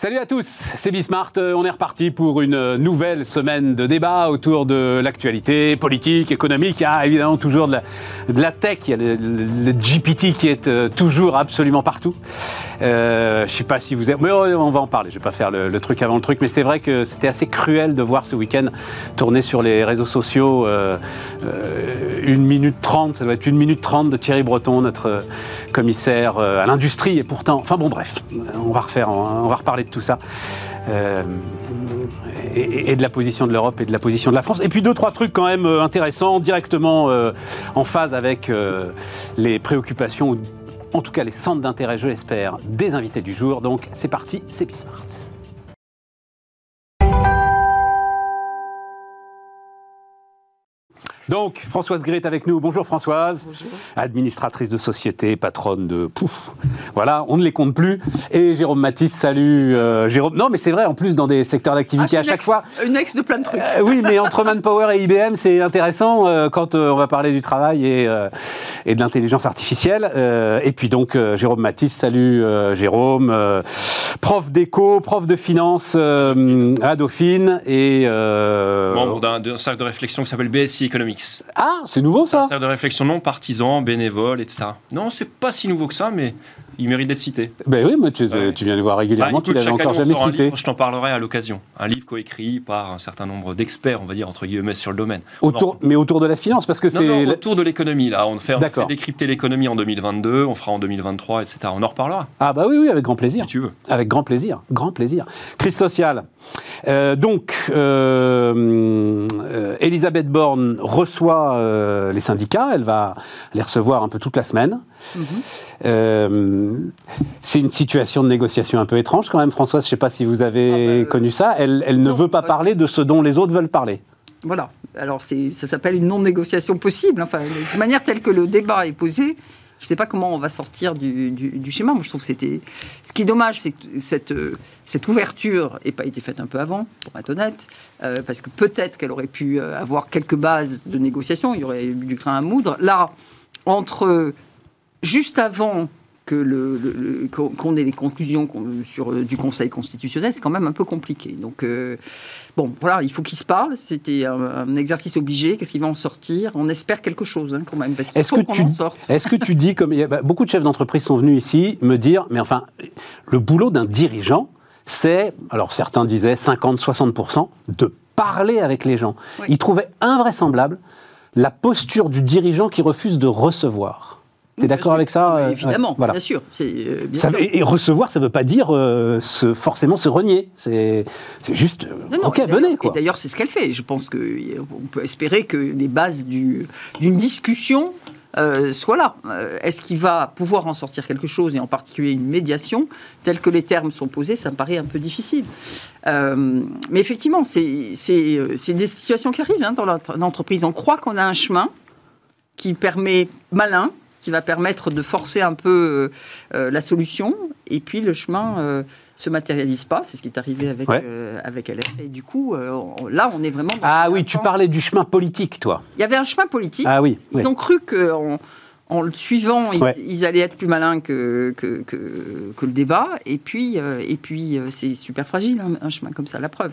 Salut à tous, c'est Bismart. Euh, on est reparti pour une nouvelle semaine de débat autour de l'actualité politique, économique. Il y a évidemment toujours de la, tech. Il y a le, GPT qui est euh, toujours absolument partout. Euh, je sais pas si vous. Mais on va en parler. Je vais pas faire le, truc avant le truc. Mais c'est vrai que c'était assez cruel de voir ce week-end tourner sur les réseaux sociaux une minute trente. Ça doit être une minute trente de Thierry Breton, notre commissaire à l'industrie. Et pourtant. Enfin bon, bref. On va refaire. On va reparler tout ça. Euh, et, de la position de l'Europe et de la position de la France. Et puis deux, trois trucs quand même euh, intéressants, directement euh, en phase avec les préoccupations, en tout cas les centres d'intérêt, je l'espère, des invités du jour. Donc c'est parti, c'est Bismart. Donc, Françoise Gray est avec nous. Bonjour Françoise. Bonjour. Administratrice de société, patronne de Pouf. Voilà, on ne les compte plus. Et Jérôme Matisse, salut euh, Jérôme. Non, mais c'est vrai, en plus, dans des secteurs d'activité ah, à chaque fois. Une ex de plein de trucs. Euh, oui, mais entre Manpower et IBM, c'est intéressant euh, quand on va parler du travail et, et de l'intelligence artificielle. et puis donc, Jérôme Matisse, salut Jérôme. prof d'éco, prof de finance à Dauphine et. Membre d'un cercle de réflexion qui s'appelle BSI Ah, c'est nouveau ça Un de réflexion non partisan, bénévole, etc. Non, c'est pas si nouveau que ça, mais il mérite d'être cité. Ben oui, mais tu, viens de voir régulièrement bah, qu'il n'avait encore jamais cité. je t'en parlerai à l'occasion. Un livre coécrit par un certain nombre d'experts, on va dire, entre guillemets, sur le domaine. Autour, mais autour de la finance, parce que c'est... autour de l'économie, là. On fait, on fait décrypter l'économie en 2022, on fera en 2023, etc. On en reparlera. Ah bah oui, oui, avec grand plaisir. Si tu veux. Avec grand plaisir, grand plaisir. Crise sociale. Euh, donc, euh, euh, Elisabeth Borne reçoit les syndicats, elle va les recevoir un peu toute la semaine. Euh, c'est une situation de négociation un peu étrange quand même, Françoise. Je ne sais pas si vous avez ah bah, connu ça. Elle, ne veut pas parler de ce dont les autres veulent parler. Voilà. Alors ça s'appelle une non-négociation possible. Enfin, de manière telle que le débat est posé, je ne sais pas comment on va sortir du, schéma. Moi, je trouve que c'était. Ce qui est dommage, c'est que cette, cette ouverture n'ait pas été faite un peu avant, pour être honnête, euh, parce que peut-être qu'elle aurait pu euh, avoir quelques bases de négociation. Il y aurait eu du grain à moudre. Là, entre juste avant que le, qu'on ait les conclusions sur, euh, du Conseil constitutionnel, c'est quand même un peu compliqué. Donc, euh, bon, voilà, il faut qu'ils se parlent. C'était un, exercice obligé. Qu'est-ce qui va en sortir? On espère quelque chose, hein, quand même, parce qu'il faut qu'on en sorte. Est-ce que tu dis, comme bah, beaucoup de chefs d'entreprise sont venus ici me dire, mais enfin, le boulot d'un dirigeant, c'est, alors certains disaient 50-60%, de parler avec les gens. Ils trouvaient invraisemblable la posture du dirigeant qui refuse de recevoir. Tu es d'accord avec ça euh, Évidemment, bien sûr. Euh, et, recevoir, ça ne veut pas dire euh, forcément se renier. C'est juste, ok, venez. Quoi. d'ailleurs, c'est ce qu'elle fait. Je pense qu'on peut espérer que les bases d'une discussion soient là. Est-ce qu'il va pouvoir en sortir quelque chose, et en particulier une médiation, telle que les termes sont posés Ça me paraît un peu difficile. mais effectivement, c'est des situations qui arrivent hein, dans l'entreprise. On croit qu'on a un chemin qui permet malin, qui va permettre de forcer un peu euh, euh, la solution. Et puis le chemin euh, se matérialise pas. C'est ce qui est arrivé avec, avec LR. Et du coup, là, on est vraiment. ah oui, tu parlais du chemin politique, toi. Il y avait un chemin politique. Ah oui. Ils ont cru qu'en en le suivant, ils, allaient être plus malins que, que, que, le débat. Et puis, et puis c'est super fragile, hein, un chemin comme ça, la preuve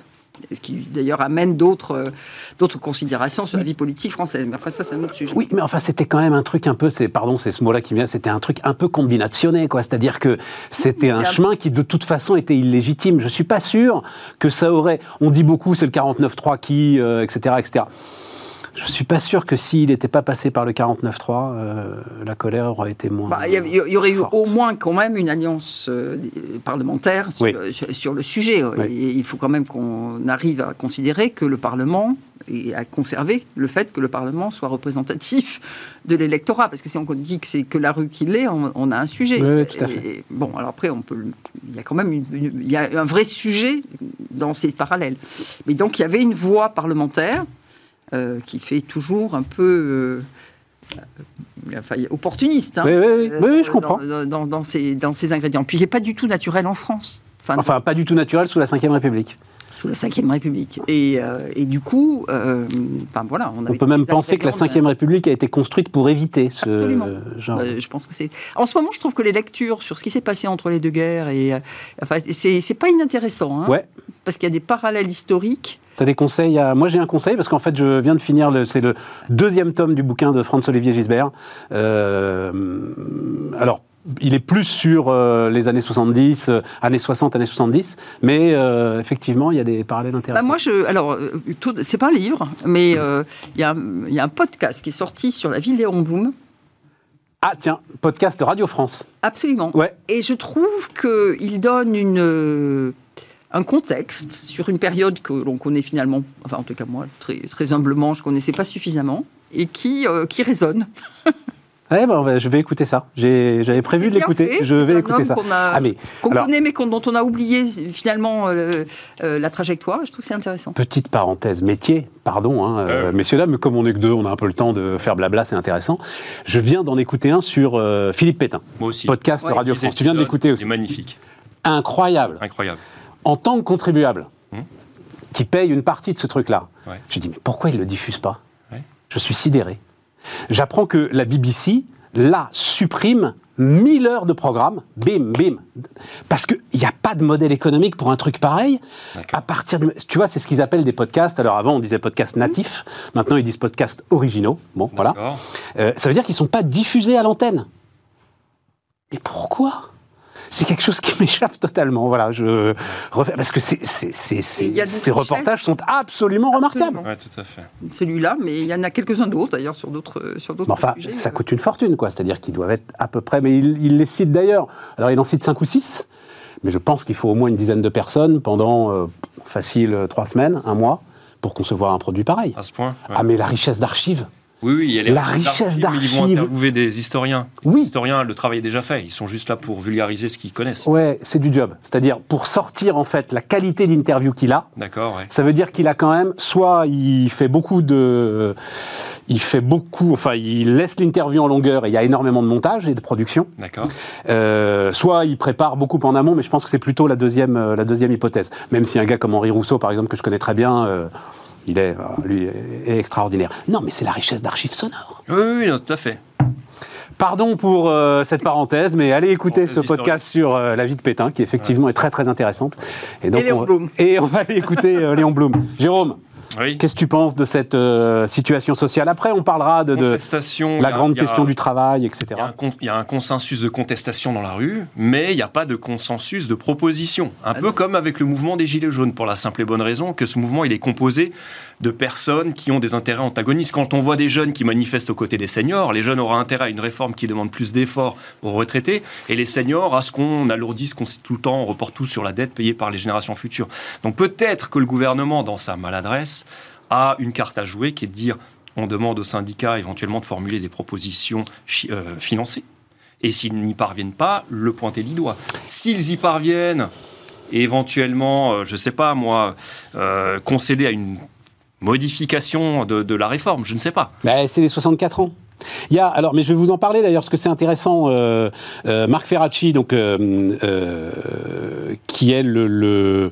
ce qui d'ailleurs amène d'autres euh, d'autres considérations sur la vie politique française. Mais enfin, ça, c'est un autre sujet. Oui, mais enfin, c'était quand même un truc un peu, c'est pardon, c'est ce mot-là qui vient, c'était un truc un peu combinationné, quoi. C'est-à-dire que c'était un, chemin qui, de toute façon, était illégitime. Je suis pas sûr que ça aurait. On dit beaucoup, c'est le 49-3 qui, etc., etc. Je ne suis pas sûr que s'il n'était pas passé par le 49-3, euh, la colère aurait été moins. Bah, il y, aurait eu au moins quand même une alliance euh, parlementaire sur, le sujet. il faut quand même qu'on arrive à considérer que le Parlement et à conserver le fait que le Parlement soit représentatif de l'électorat. Parce que si on dit que c'est que la rue qui l'est, on, a un sujet. Oui, tout à fait. bon, alors après, on peut, il y a quand même il y a un vrai sujet dans ces parallèles. Mais donc, il y avait une voie parlementaire euh, qui fait toujours un peu euh, enfin, opportuniste. Hein, oui, oui, oui, je comprends. Dans, dans, ces, dans ces ingrédients. Puis il n'est pas du tout naturel en France. Enfin, pas du tout naturel sous la Ve République. Sous la Ve République. Et, euh, et du coup, euh, voilà. On, on peut même penser que la Ve République a été construite pour éviter ce Absolument. genre. je pense que c'est. En ce moment, je trouve que les lectures sur ce qui s'est passé entre les deux guerres, et, enfin, c'est pas inintéressant. Hein, ouais. Parce qu'il y a des parallèles historiques. Tu as des conseils à... Moi, j'ai un conseil parce qu'en fait, je viens de finir, le... c'est le deuxième tome du bouquin de Franz-Olivier Gisbert. Euh... Alors, il est plus sur euh, les années 70, euh, années 60, années 70, mais euh, effectivement, il y a des parallèles bah, intéressants. moi, je, alors, c'est pas un livre, mais il y, a, un podcast qui est sorti sur la ville Léon Blum. Ah tiens, podcast Radio France. Absolument. Ouais. Et je trouve qu'il donne une, un contexte sur une période que l'on connaît finalement, enfin en tout cas moi, très, très humblement, je ne connaissais pas suffisamment, et qui, qui résonne. Ouais, ben, je vais écouter ça. J'avais prévu de l'écouter. Je vais écouter ça. Qu'on ah, mais, connaît, mais dont on a oublié finalement euh, euh, la trajectoire. Je trouve c'est intéressant. Petite parenthèse métier, pardon, hein, euh, messieurs dames, mais comme on est que deux, on a un peu le temps de faire blabla, c'est intéressant. Je viens d'en écouter un sur Philippe Pétain. Moi aussi. Podcast Radio France. Tu viens de l'écouter aussi. C'est magnifique. Incroyable. Incroyable. En tant que contribuable, hum. qui paye une partie de ce truc-là, je dis mais pourquoi il le diffuse pas? Je suis sidéré. J'apprends que la BBC, là, supprime 1000 heures de programme, bim, bim. Parce qu'il n'y a pas de modèle économique pour un truc pareil. À partir tu vois, c'est ce qu'ils appellent des podcasts. Alors avant, on disait podcasts natifs. Maintenant, ils disent podcasts originaux. Bon, voilà. Euh, ça veut dire qu'ils ne sont pas diffusés à l'antenne. Mais pourquoi? C'est quelque chose qui m'échappe totalement. Voilà, je parce que ces reportages sont absolument remarquables. Oui, tout à fait. Celui-là, mais il y en a quelques-uns d'autres d'ailleurs sur d'autres sur d'autres. Enfin, ça coûte une fortune, quoi. C'est-à-dire qu'ils doivent être à peu près, mais il, les cite d'ailleurs. Alors, il en cite cinq ou six, mais je pense qu'il faut au moins une dizaine de personnes pendant euh, facile euh, trois semaines, un mois, pour concevoir un produit pareil. À ce point. Ah, mais la richesse d'archives. Oui, oui, il y a la richesse d'archives. Ils vont interviewer des historiens. Oui. Les historiens, le travail est déjà fait. Ils sont juste là pour vulgariser ce qu'ils connaissent. Ouais, c'est du job. C'est-à-dire pour sortir en fait la qualité d'interview qu'il a. D'accord. Ça veut dire qu'il a quand même, soit il fait beaucoup de, il fait beaucoup, enfin il laisse l'interview en longueur et il y a énormément de montage et de production. D'accord. Euh, soit il prépare beaucoup en amont, mais je pense que c'est plutôt la deuxième, euh, la deuxième hypothèse. Même si un gars comme Henri Rousseau, par exemple, que je connais très bien. Euh, il est, euh, lui, est extraordinaire. Non, mais c'est la richesse d'archives sonores. Oui, oui, tout à fait. Pardon pour euh, cette parenthèse, mais allez écouter ce podcast sur euh, la vie de Pétain, qui effectivement est très très intéressante. Et, donc, Léon Blum. Et on va aller écouter Léon Blum. Jérôme Qu'est-ce que tu penses de cette euh, situation sociale Après, on parlera de, la grande question du travail, etc. Il y, a un consensus de contestation dans la rue, mais il n'y a pas de consensus de proposition. Un ah peu comme avec le mouvement des Gilets jaunes, pour la simple et bonne raison que ce mouvement, il est composé de personnes qui ont des intérêts antagonistes. Quand on voit des jeunes qui manifestent aux côtés des seniors, les jeunes auront intérêt à une réforme qui demande plus d'efforts aux retraités, et les seniors à ce qu'on alourdisse qu'on tout le temps, on reporte tout sur la dette payée par les générations futures. Donc peut-être que le gouvernement, dans sa maladresse, a une carte à jouer qui est de dire on demande aux syndicats éventuellement de formuler des propositions euh, financées. Et s'ils n'y parviennent pas, le pointer du doigt. S'ils y parviennent, éventuellement, euh, je ne sais pas moi, euh, concéder à une modification de, la réforme, je ne sais pas. Ben, c'est les 64 ans. Il y a, alors, mais je vais vous en parler d'ailleurs, parce que c'est intéressant. Marc Ferracci, donc, qui est le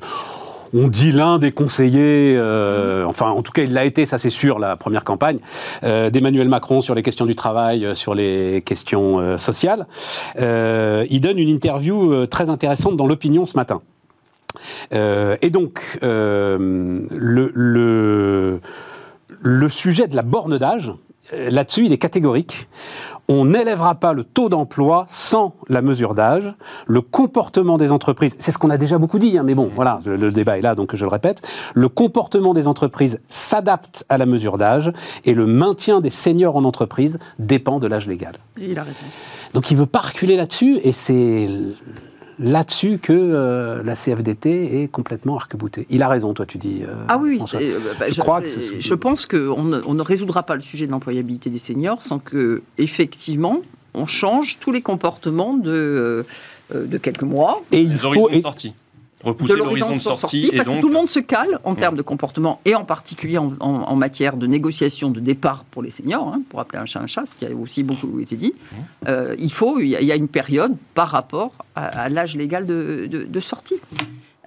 on dit l'un des conseillers, euh, enfin en tout cas il l'a été, ça c'est sûr, la première campagne, euh, d'Emmanuel Macron sur les questions du travail, euh, sur les questions sociales. il donne une interview très intéressante dans l'opinion ce matin. Et donc, le, le, sujet de la borne d'âge, là-dessus, il est catégorique on n'élèvera pas le taux d'emploi sans la mesure d'âge. Le comportement des entreprises, c'est ce qu'on a déjà beaucoup dit, hein, mais bon, voilà, le, débat est là, donc je le répète. Le comportement des entreprises s'adapte à la mesure d'âge et le maintien des seniors en entreprise dépend de l'âge légal. il a raison. Donc il ne veut pas reculer là-dessus et c'est là-dessus que euh, la CFDT est complètement arc-boutée. Il a raison, toi, tu dis. Euh, ah oui, euh, bah, je, crois que je pense qu'on ne, on ne résoudra pas le sujet de l'employabilité des seniors sans que, effectivement, on change tous les comportements de, de quelques mois. Et il faut. sortie repousser l'horizon de sortie. parce que tout le monde se cale en termes de comportement et en particulier en, matière de négociation de départ pour les seniors, hein, pour appeler un chat un chat, ce qui a aussi beaucoup été dit. Mmh. Euh, il faut, il y, a une période par rapport à, l'âge légal de, sortie.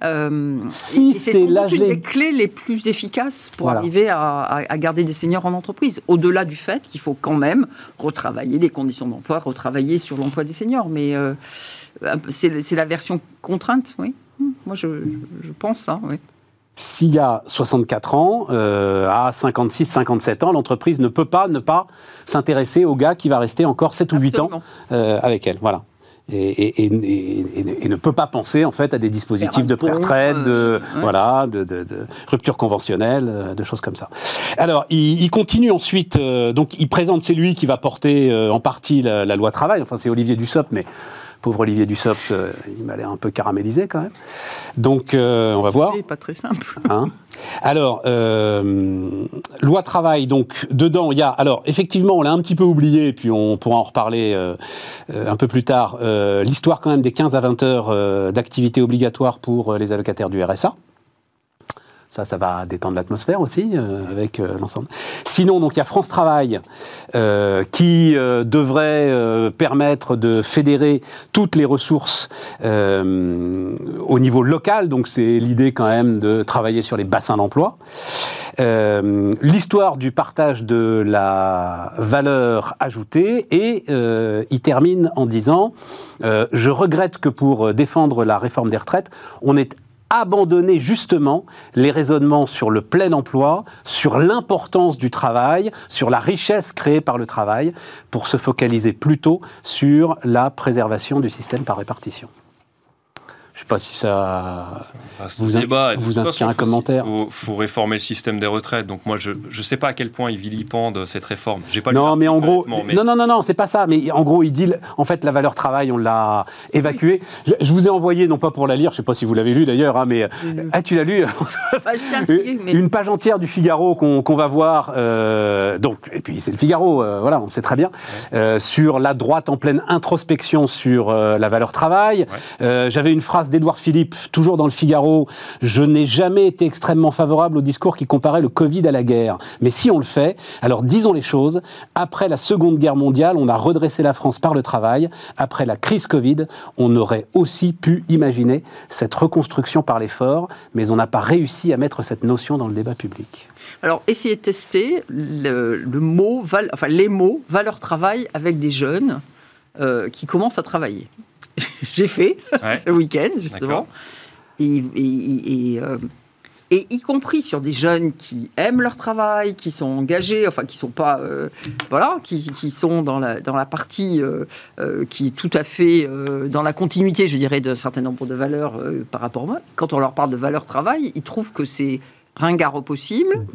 Euh, Si c'est l'âge une des clés les plus efficaces pour Voilà. arriver à, à- à garder des seniors en entreprise. Au-delà du fait qu'il faut quand même retravailler les conditions d'emploi, retravailler sur l'emploi des seniors. Mais euh, c'est la version contrainte, oui. Moi, je, je pense ça, oui. S'il y a 64 ans, euh, à 56, 57 ans, l'entreprise ne peut pas ne pas s'intéresser au gars qui va rester encore 7 ou 8 ans euh, avec elle. Voilà. Et, et- et- et- et- et ne peut pas penser en fait à des dispositifs de pré-retraite, de euh, ouais. voilà, de, de- de rupture conventionnelle, de choses comme ça. Alors, il, il continue ensuite. euh, donc, il présente, c'est lui qui va porter euh, en partie la, la loi travail. Enfin, c'est Olivier Dussopt, mais pauvre Olivier Dussopt, euh, il m'a l'air un peu caramélisé quand même. Donc, euh, on va voir. Pas très simple. Hein alors, euh, loi travail, donc dedans, il y a. Alors, effectivement, on l'a un petit peu oublié, puis on pourra en reparler euh, un peu plus tard. L'histoire, quand même, des 15 à 20 heures d'activité obligatoire pour les allocataires du RSA. Ça, ça va détendre l'atmosphère aussi euh, avec euh, l'ensemble. Sinon, donc il y a France Travail euh, qui devrait permettre de fédérer toutes les ressources au niveau local. Donc c'est l'idée quand même de travailler sur les bassins d'emploi. L'histoire du partage de la valeur ajoutée et il termine en disant je regrette que pour défendre la réforme des retraites, on ait abandonné justement les raisonnements sur le plein emploi, sur l'importance du travail, sur la richesse créée par le travail, pour se focaliser plutôt sur la préservation du système par répartition. Je ne sais pas si ça Vaste vous, débat. Inspire façon, un faut- commentaire. faut, faut réformer le système des retraites. Donc moi, je ne sais pas à quel point il vilipende cette réforme. J'ai pas lu Non, mais en gros, mais- non, non, non, non, c'est pas ça. Mais en gros, il dit, en fait, la valeur travail, on l'a évacuée. Je, je vous ai envoyé, non pas pour la lire, je sais pas si vous l'avez lu d'ailleurs, hein, mais ah, tu l'as lu? Bah, J'étais intriguée, mais Une page entière du Figaro qu'on va voir. euh, donc, et puis c'est le Figaro, euh, voilà, on sait très bien, euh, sur la droite en pleine introspection sur euh, la valeur travail. Euh, J'avais une phrase d'Édouard Philippe, toujours dans le Figaro. Je n'ai jamais été extrêmement favorable au discours qui comparait le Covid à la guerre. Mais si on le fait, alors disons les choses. Après la Seconde Guerre mondiale, on a redressé la France par le travail. Après la crise Covid, on aurait aussi pu imaginer cette reconstruction par l'effort, mais on n'a pas réussi à mettre cette notion dans le débat public. Alors, essayez de tester le, mot, les mots valeur travail avec des jeunes euh, qui commencent à travailler. J'ai fait Ouais. ce week-end, justement. Et, et- et, euh, et y compris sur des jeunes qui aiment leur travail, qui sont engagés, enfin qui sont pas, euh, voilà, qui, qui sont dans la, dans la partie euh, euh, qui est tout à fait euh, dans la continuité, je dirais, d'un certain nombre de valeurs euh, par rapport à moi. Quand on leur parle de valeur travail, ils trouvent que c'est ringard au possible,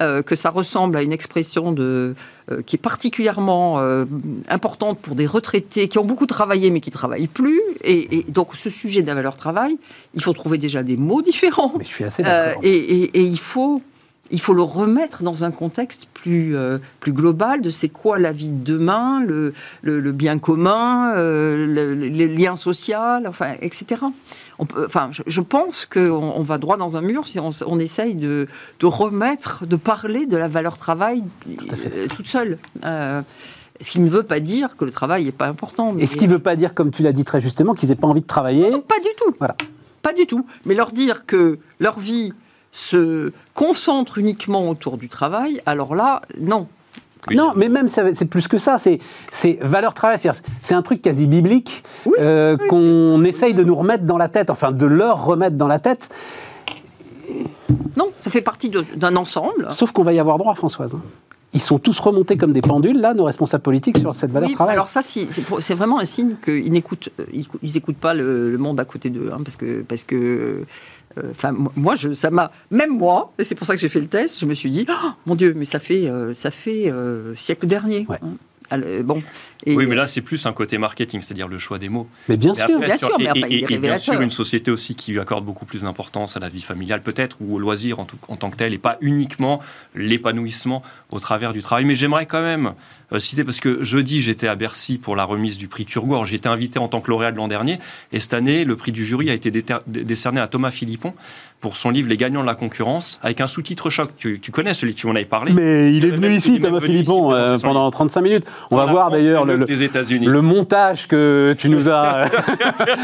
euh, que ça ressemble à une expression de, euh, qui est particulièrement euh, importante pour des retraités qui ont beaucoup travaillé mais qui ne travaillent plus. Et, et donc ce sujet de la valeur travail, il faut trouver déjà des mots différents. Mais je suis assez d'accord. et, et- et il faut il faut le remettre dans un contexte plus, euh, plus global de c'est quoi la vie de demain, le, le- le bien commun, euh, le- le- les liens sociaux, enfin, etc. On peut, enfin, je, je pense qu'on on va droit dans un mur si on, essaye de, de remettre, de parler de la valeur travail euh, toute seule. Ce qui ne veut pas dire que le travail n'est pas important. Mais Et ce qui ne veut pas dire, comme tu l'as dit très justement, qu'ils n'aient pas envie de travailler. pas du tout. Voilà. Pas du tout. Mais leur dire que leur vie se concentre uniquement autour du travail, alors là, non. Oui. Non, mais même c'est plus que ça. C'est c'est valeur travail. C'est un truc quasi biblique Oui, euh, qu'on essaye de nous remettre dans la tête, enfin de leur remettre dans la tête. Non, ça fait partie d'un ensemble. Sauf qu'on va y avoir droit, Françoise. hein. Ils sont tous remontés comme des pendules, là, nos responsables politiques, sur cette valeur Oui, travail. alors ça, si- c'est vraiment un signe qu'ils n'écoutent, euh, ils, ils écoutent pas le, le monde à côté d'eux, hein, parce que, parce que, euh, enfin, moi- moi, je, ça m'a, même moi, et c'est pour ça que j'ai fait le test, je me suis dit, Oh, mon Dieu, mais ça fait, euh, ça fait euh, siècle dernier. Ouais. hein. Bon. Et- Oui, mais là, c'est plus un côté marketing, c'est-à-dire le choix des mots. Mais bien sûr. après, Bien sûr, mais et- enfin, et- il est et bien sûr, une société aussi qui accorde beaucoup plus d'importance à la vie familiale, peut-être, ou au loisir en, tout- en tant que tel, et pas uniquement l'épanouissement au travers du travail. Mais j'aimerais quand même euh, citer, parce que jeudi, j'étais à Bercy pour la remise du prix Turgot. J'ai été invité en tant que lauréat de l'an dernier, et cette année, le prix du jury a été décerné à Thomas Philippon pour son livre Les gagnants de la concurrence, avec un sous-titre choc. Tu, tu connais celui tu m'en avais parlé Mais il est Il venu ici, Thomas Philippon, euh, pendant 35 minutes. On, va voir d'ailleurs le, montage que tu nous as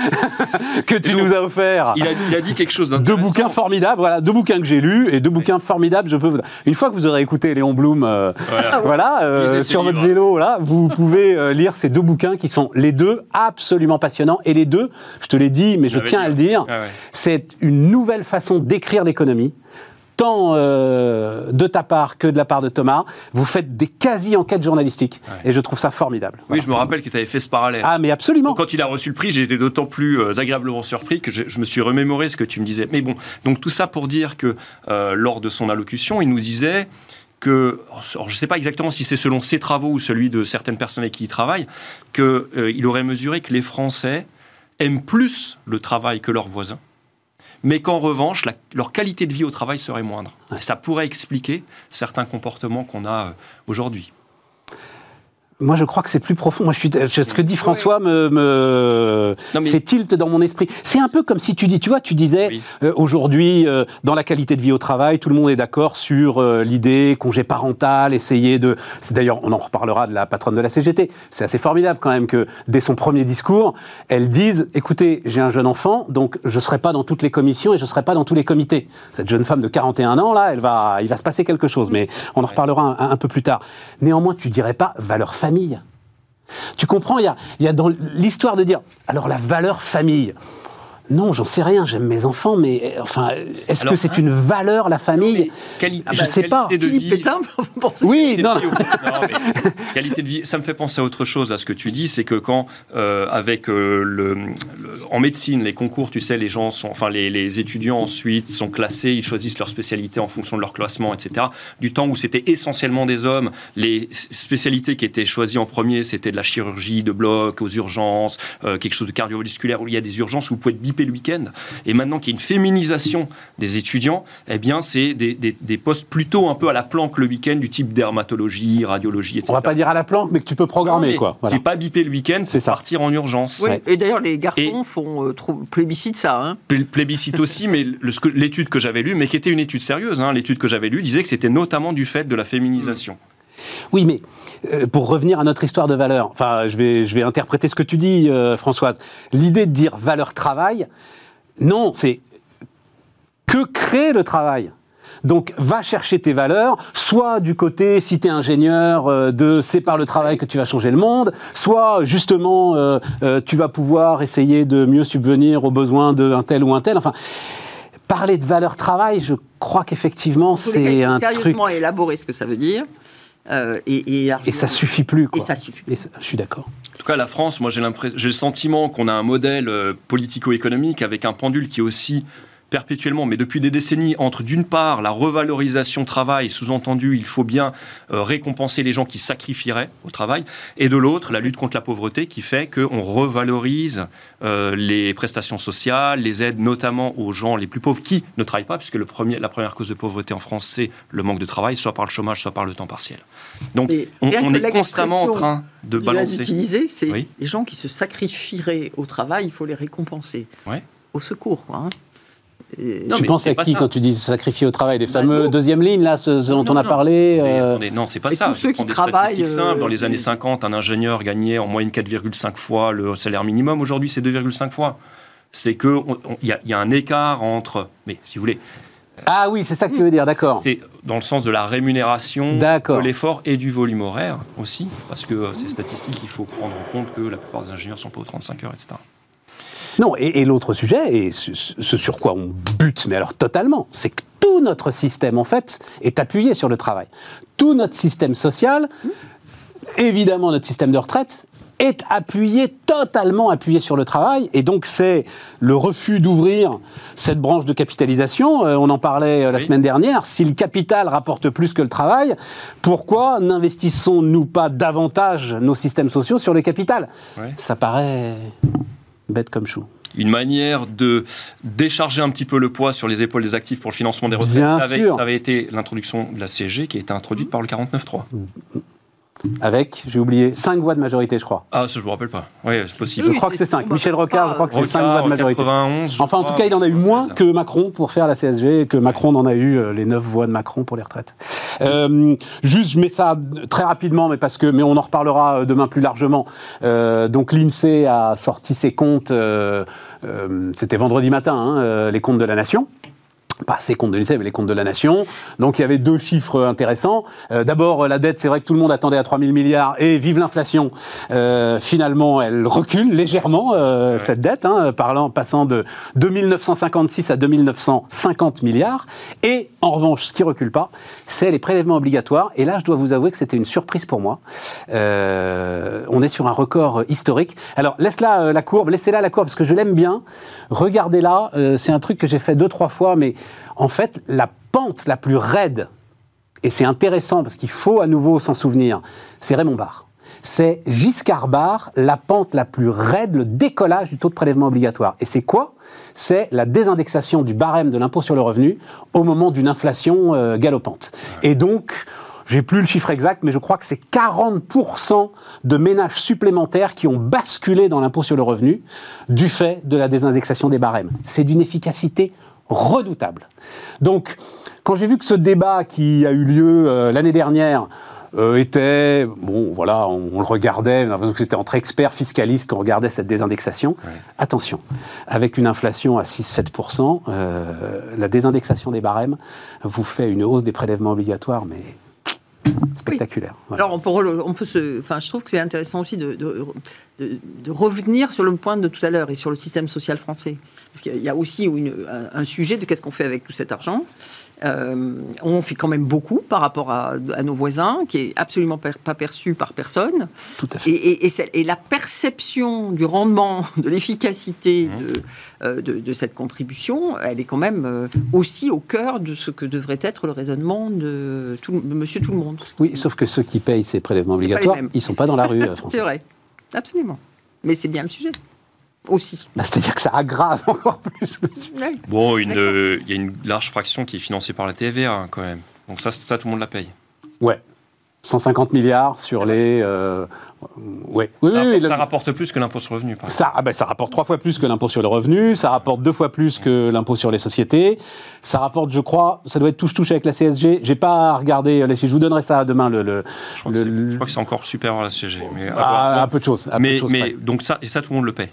que tu nous as offert. Il a, il a dit quelque chose Deux d'intéressant. bouquins formidables, voilà, deux bouquins que j'ai lus et deux bouquins formidables. Je peux vous... Une fois que vous aurez écouté Léon Blum, euh, Voilà. euh, sur votre livres. vélo, là, vous pouvez euh, lire ces deux bouquins qui sont les deux absolument passionnants. Et les deux, je te l'ai dit, mais je tiens à le dire, Ah ouais. c'est une nouvelle façon d'écrire l'économie. Tant euh, de ta part que de la part de Thomas, vous faites des quasi-enquêtes journalistiques. Ouais. Et je trouve ça formidable. Oui, Voilà. je me rappelle que tu avais fait ce parallèle. Ah, mais absolument. Quand il a reçu le prix, j'ai été d'autant plus euh, agréablement surpris que je, je me suis remémoré ce que tu me disais. Mais bon, donc tout ça pour dire que euh, lors de son allocution, il nous disait que, alors je ne sais pas exactement si c'est selon ses travaux ou celui de certaines personnes avec qui il travaille, qu'il aurait mesuré que les Français aiment plus le travail que leurs voisins, mais qu'en revanche, la- leur qualité de vie au travail serait moindre. Ça pourrait expliquer certains comportements qu'on a euh, aujourd'hui. Moi, je crois que c'est plus profond. Moi, je suis, je- ce que dit François me, me Non, mais- fait tilt dans mon esprit. C'est un peu comme si tu dis, tu vois, tu disais Oui. euh, aujourd'hui, euh, dans la qualité de vie au travail, tout le monde est d'accord sur euh, l'idée congé parental, essayer de. C'est d'ailleurs, on en reparlera de la patronne de la CGT. C'est assez formidable quand même que dès son premier discours, elle dise, écoutez, j'ai un jeune enfant, donc je serai pas dans toutes les commissions et je serai pas dans tous les comités. Cette jeune femme de 41 ans là, elle va, il va se passer quelque chose, mais on en reparlera un, un peu plus tard. Néanmoins, tu dirais pas valeur famille. Tu comprends, il y a, dans l'histoire de dire, alors la valeur famille. Non, j'en sais rien, j'aime mes enfants, mais euh, enfin, est-ce que c'est hein une valeur, la famille? Qualité, je sais pas. qualité de Philippe vie. Pétain, vous pensez Oui, Qualité non, de vie, non, mais qualité de vie, ça me fait penser à autre chose, à ce que tu dis, c'est que quand, euh, avec euh, le, le- en médecine, les concours, tu sais, les gens sont, enfin, les, les étudiants ensuite sont classés, ils choisissent leur spécialité en fonction de leur classement, etc. Du temps où c'était essentiellement des hommes, les spécialités qui étaient choisies en premier, c'était de la chirurgie de bloc, aux urgences, euh, quelque chose de cardiovasculaire où il y a des urgences où vous pouvez être bipé le week-end. Et maintenant qu'il y a une féminisation des étudiants, eh bien, c'est des, des- des postes plutôt un peu à la planque le week-end, du type dermatologie, radiologie, etc. on va pas dire à la planque, mais que tu peux programmer, Non, quoi. Voilà. Qui est pas bipé le week-end, C'est partir en urgence. Oui, Ouais. et d'ailleurs, les garçons Et- font euh, trop plébiscite ça. Hein. Pl- Plébiscite aussi, mais l'étude que j'avais lue, mais qui était une étude sérieuse, hein, l'étude que j'avais lue disait que c'était notamment du fait de la féminisation. Oui, mais euh, pour revenir à notre histoire de valeur, enfin, je vais, je vais interpréter ce que tu dis, euh, Françoise. L'idée de dire valeur travail, non, c'est que crée le travail donc, va chercher tes valeurs, soit du côté, si tu es ingénieur, euh, de c'est par le travail que tu vas changer le monde, soit justement, euh, euh, tu vas pouvoir essayer de mieux subvenir aux besoins d'un tel ou un tel. Enfin, parler de valeur travail, je crois qu'effectivement, c'est un truc. sérieusement élaborer ce que ça veut dire. Euh, et, et, Et ça suffit plus, quoi. Et ça suffit. Et ça- je suis d'accord. En tout cas, la France, moi j'ai l'impression- j'ai le sentiment qu'on a un modèle euh, politico-économique avec un pendule qui est aussi perpétuellement, mais depuis des décennies, entre d'une part la revalorisation travail, sous-entendu il faut bien euh, récompenser les gens qui sacrifieraient au travail, et de l'autre la lutte contre la pauvreté qui fait qu'on revalorise euh, les prestations sociales, les aides notamment aux gens les plus pauvres qui ne travaillent pas, puisque le premier, la première cause de pauvreté en France c'est le manque de travail, soit par le chômage, soit par le temps partiel. Donc Mais on, est constamment en train de balancer. d'utiliser, c'est Oui. les gens qui se sacrifieraient au travail, il faut les récompenser. Ouais. Au secours, quoi. hein. Et- Non, tu penses à qui ça. quand tu dis sacrifier au travail Des Bah, fameux non. deuxième ligne, là, ce, ce dont Non, on a non. parlé Mais euh, non, c'est pas et ça. tous ceux qui des travaillent, simples. Dans euh, les années 50, un ingénieur gagnait en moyenne 4,5 fois le salaire minimum. Aujourd'hui, c'est 2,5 fois. C'est que on- on- il y, y a un écart entre. Mais si vous voulez, Ah oui, c'est ça que tu veux dire, d'accord. c'est dans le sens de la rémunération, de l'effort et du volume horaire aussi, parce que euh, ces statistiques, il faut prendre en compte que la plupart des ingénieurs sont pas aux 35 heures, etc. Non, et, et l'autre sujet, et ce, ce sur quoi on bute, mais alors totalement, c'est que tout notre système, en fait, est appuyé sur le travail. Tout notre système social, évidemment notre système de retraite, est appuyé, totalement appuyé sur le travail. Et donc, c'est le refus d'ouvrir cette branche de capitalisation. Euh, on en parlait euh, la Oui. semaine dernière. Si le capital rapporte plus que le travail, pourquoi n'investissons-nous pas davantage nos systèmes sociaux sur le capital? Ouais. Ça paraît bête comme chou. une manière de décharger un petit peu le poids sur les épaules des actifs pour le financement des retraites. Ça, avait, sûr. ça avait été l'introduction de la CSG qui a été introduite par le 49.3. Avec, j'ai oublié, 5 voix de majorité, je crois. Ah, ça, je me rappelle pas. Oui, c'est possible. Je crois que c'est c'est- 5. on Michel Rocard, je crois que c'est 5 Rocard, voix de majorité. 91, je Enfin, en tout cas, il en a eu moins 96. que Macron pour faire la CSG, et que Macron en a eu euh, les 9 voix de Macron pour les retraites. Euh, juste, je mets ça très rapidement, mais on en reparlera demain plus largement. Euh, donc l'Insee a sorti ses comptes. euh, euh, C'était vendredi matin, hein, euh, les comptes de la nation pas ses comptes de l'État, mais les comptes de la nation. Donc il y avait deux chiffres intéressants. Euh, D'abord, la dette, c'est vrai que tout le monde attendait à 3 000 milliards, et vive l'inflation. Euh, finalement, elle recule légèrement, euh, cette dette, hein, parlant, passant de 2956 à 2950 milliards. Et en revanche, ce qui recule pas, c'est les prélèvements obligatoires. Et là, je dois vous avouer que c'était une surprise pour moi. Euh, on est sur un record historique. Alors, laisse-la euh, la courbe, laissez-la la courbe, parce que je l'aime bien. Regardez-la, euh, c'est un truc que j'ai fait deux, trois fois, mais en fait, la pente la plus raide, et c'est intéressant parce qu'il faut à nouveau s'en souvenir, c'est Raymond Barre. C'est Giscard Barre, la pente la plus raide, le décollage du taux de prélèvement obligatoire. Et c'est quoi? C'est la désindexation du barème de l'impôt sur le revenu au moment d'une inflation euh, galopante. Et donc, j'ai plus le chiffre exact, mais je crois que c'est 40% de ménages supplémentaires qui ont basculé dans l'impôt sur le revenu du fait de la désindexation des barèmes. C'est d'une efficacité redoutable. Donc, quand j'ai vu que ce débat qui a eu lieu euh, l'année dernière euh, était, bon, voilà, on, on le regardait, on a l'impression que c'était entre experts fiscalistes qu'on regardait cette désindexation. Attention, avec une inflation à 6-7%, euh, la désindexation des barèmes vous fait une hausse des prélèvements obligatoires, mais spectaculaire. Voilà. Alors on peut, on peut se, enfin je trouve que c'est intéressant aussi de, de, de- de revenir sur le point de tout à l'heure et sur le système social français. Parce qu'il y a aussi une- un, sujet de qu'est-ce qu'on fait avec tout cet argent. Euh, on fait quand même beaucoup par rapport à, à nos voisins, qui est absolument per- pas perçu par personne. Tout à fait. Et, et- et c'est- et la perception du rendement, de l'efficacité de, euh, de, de cette contribution, elle est quand même euh, aussi au cœur de ce que devrait être le raisonnement de, tout, de Monsieur Tout le Monde. Oui, sauf que ceux qui payent ces prélèvements obligatoires, ils sont pas dans la rue. C'est vrai, absolument. Mais c'est bien le sujet aussi. Bah, C'est-à-dire que ça aggrave encore plus le sujet. Bon, euh, il y a une large fraction qui est financée par la TVA hein, quand même. Donc ça, ça, tout le monde la paye. Ouais. 150 milliards sur les. euh, ouais. Oui, ça, rapporte, le- ça rapporte plus que l'impôt sur le revenu. Par. Ça, ah ben, ça rapporte trois fois plus que l'impôt sur le revenu, ça rapporte deux fois plus que l'impôt sur les sociétés, ça rapporte, je crois, ça doit être touche-touche avec la CSG. J'ai pas regardé les chiffres, je vous donnerai ça demain. Le, le- Je crois, que le- c'est- le- je crois que c'est encore supérieur à la CG. Mais, à Ah, un peu de choses. un peu de mais, donc ça, et ça, tout le monde le paye.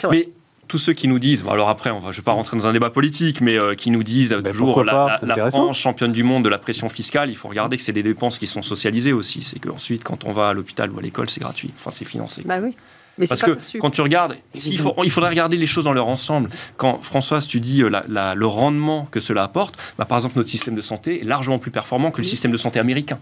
C'est vrai. Mais tous ceux qui nous disent, bon, alors après, on va, je ne vais pas rentrer dans un débat politique, mais euh, qui nous disent euh, toujours la, pas, la- c'est la intéressant. France championne du monde de la pression fiscale, il faut regarder que c'est des dépenses qui sont socialisées aussi. C'est qu'ensuite, quand on va à l'hôpital ou à l'école, c'est gratuit. Enfin, c'est financé. Bah oui. Mais Parce que perçu. quand tu regardes, si, il, faut- il faudrait regarder les choses dans leur ensemble. Quand Françoise, tu dis euh, la- la- le rendement que cela apporte, bah, par exemple, notre système de santé est largement plus performant que le système de santé américain.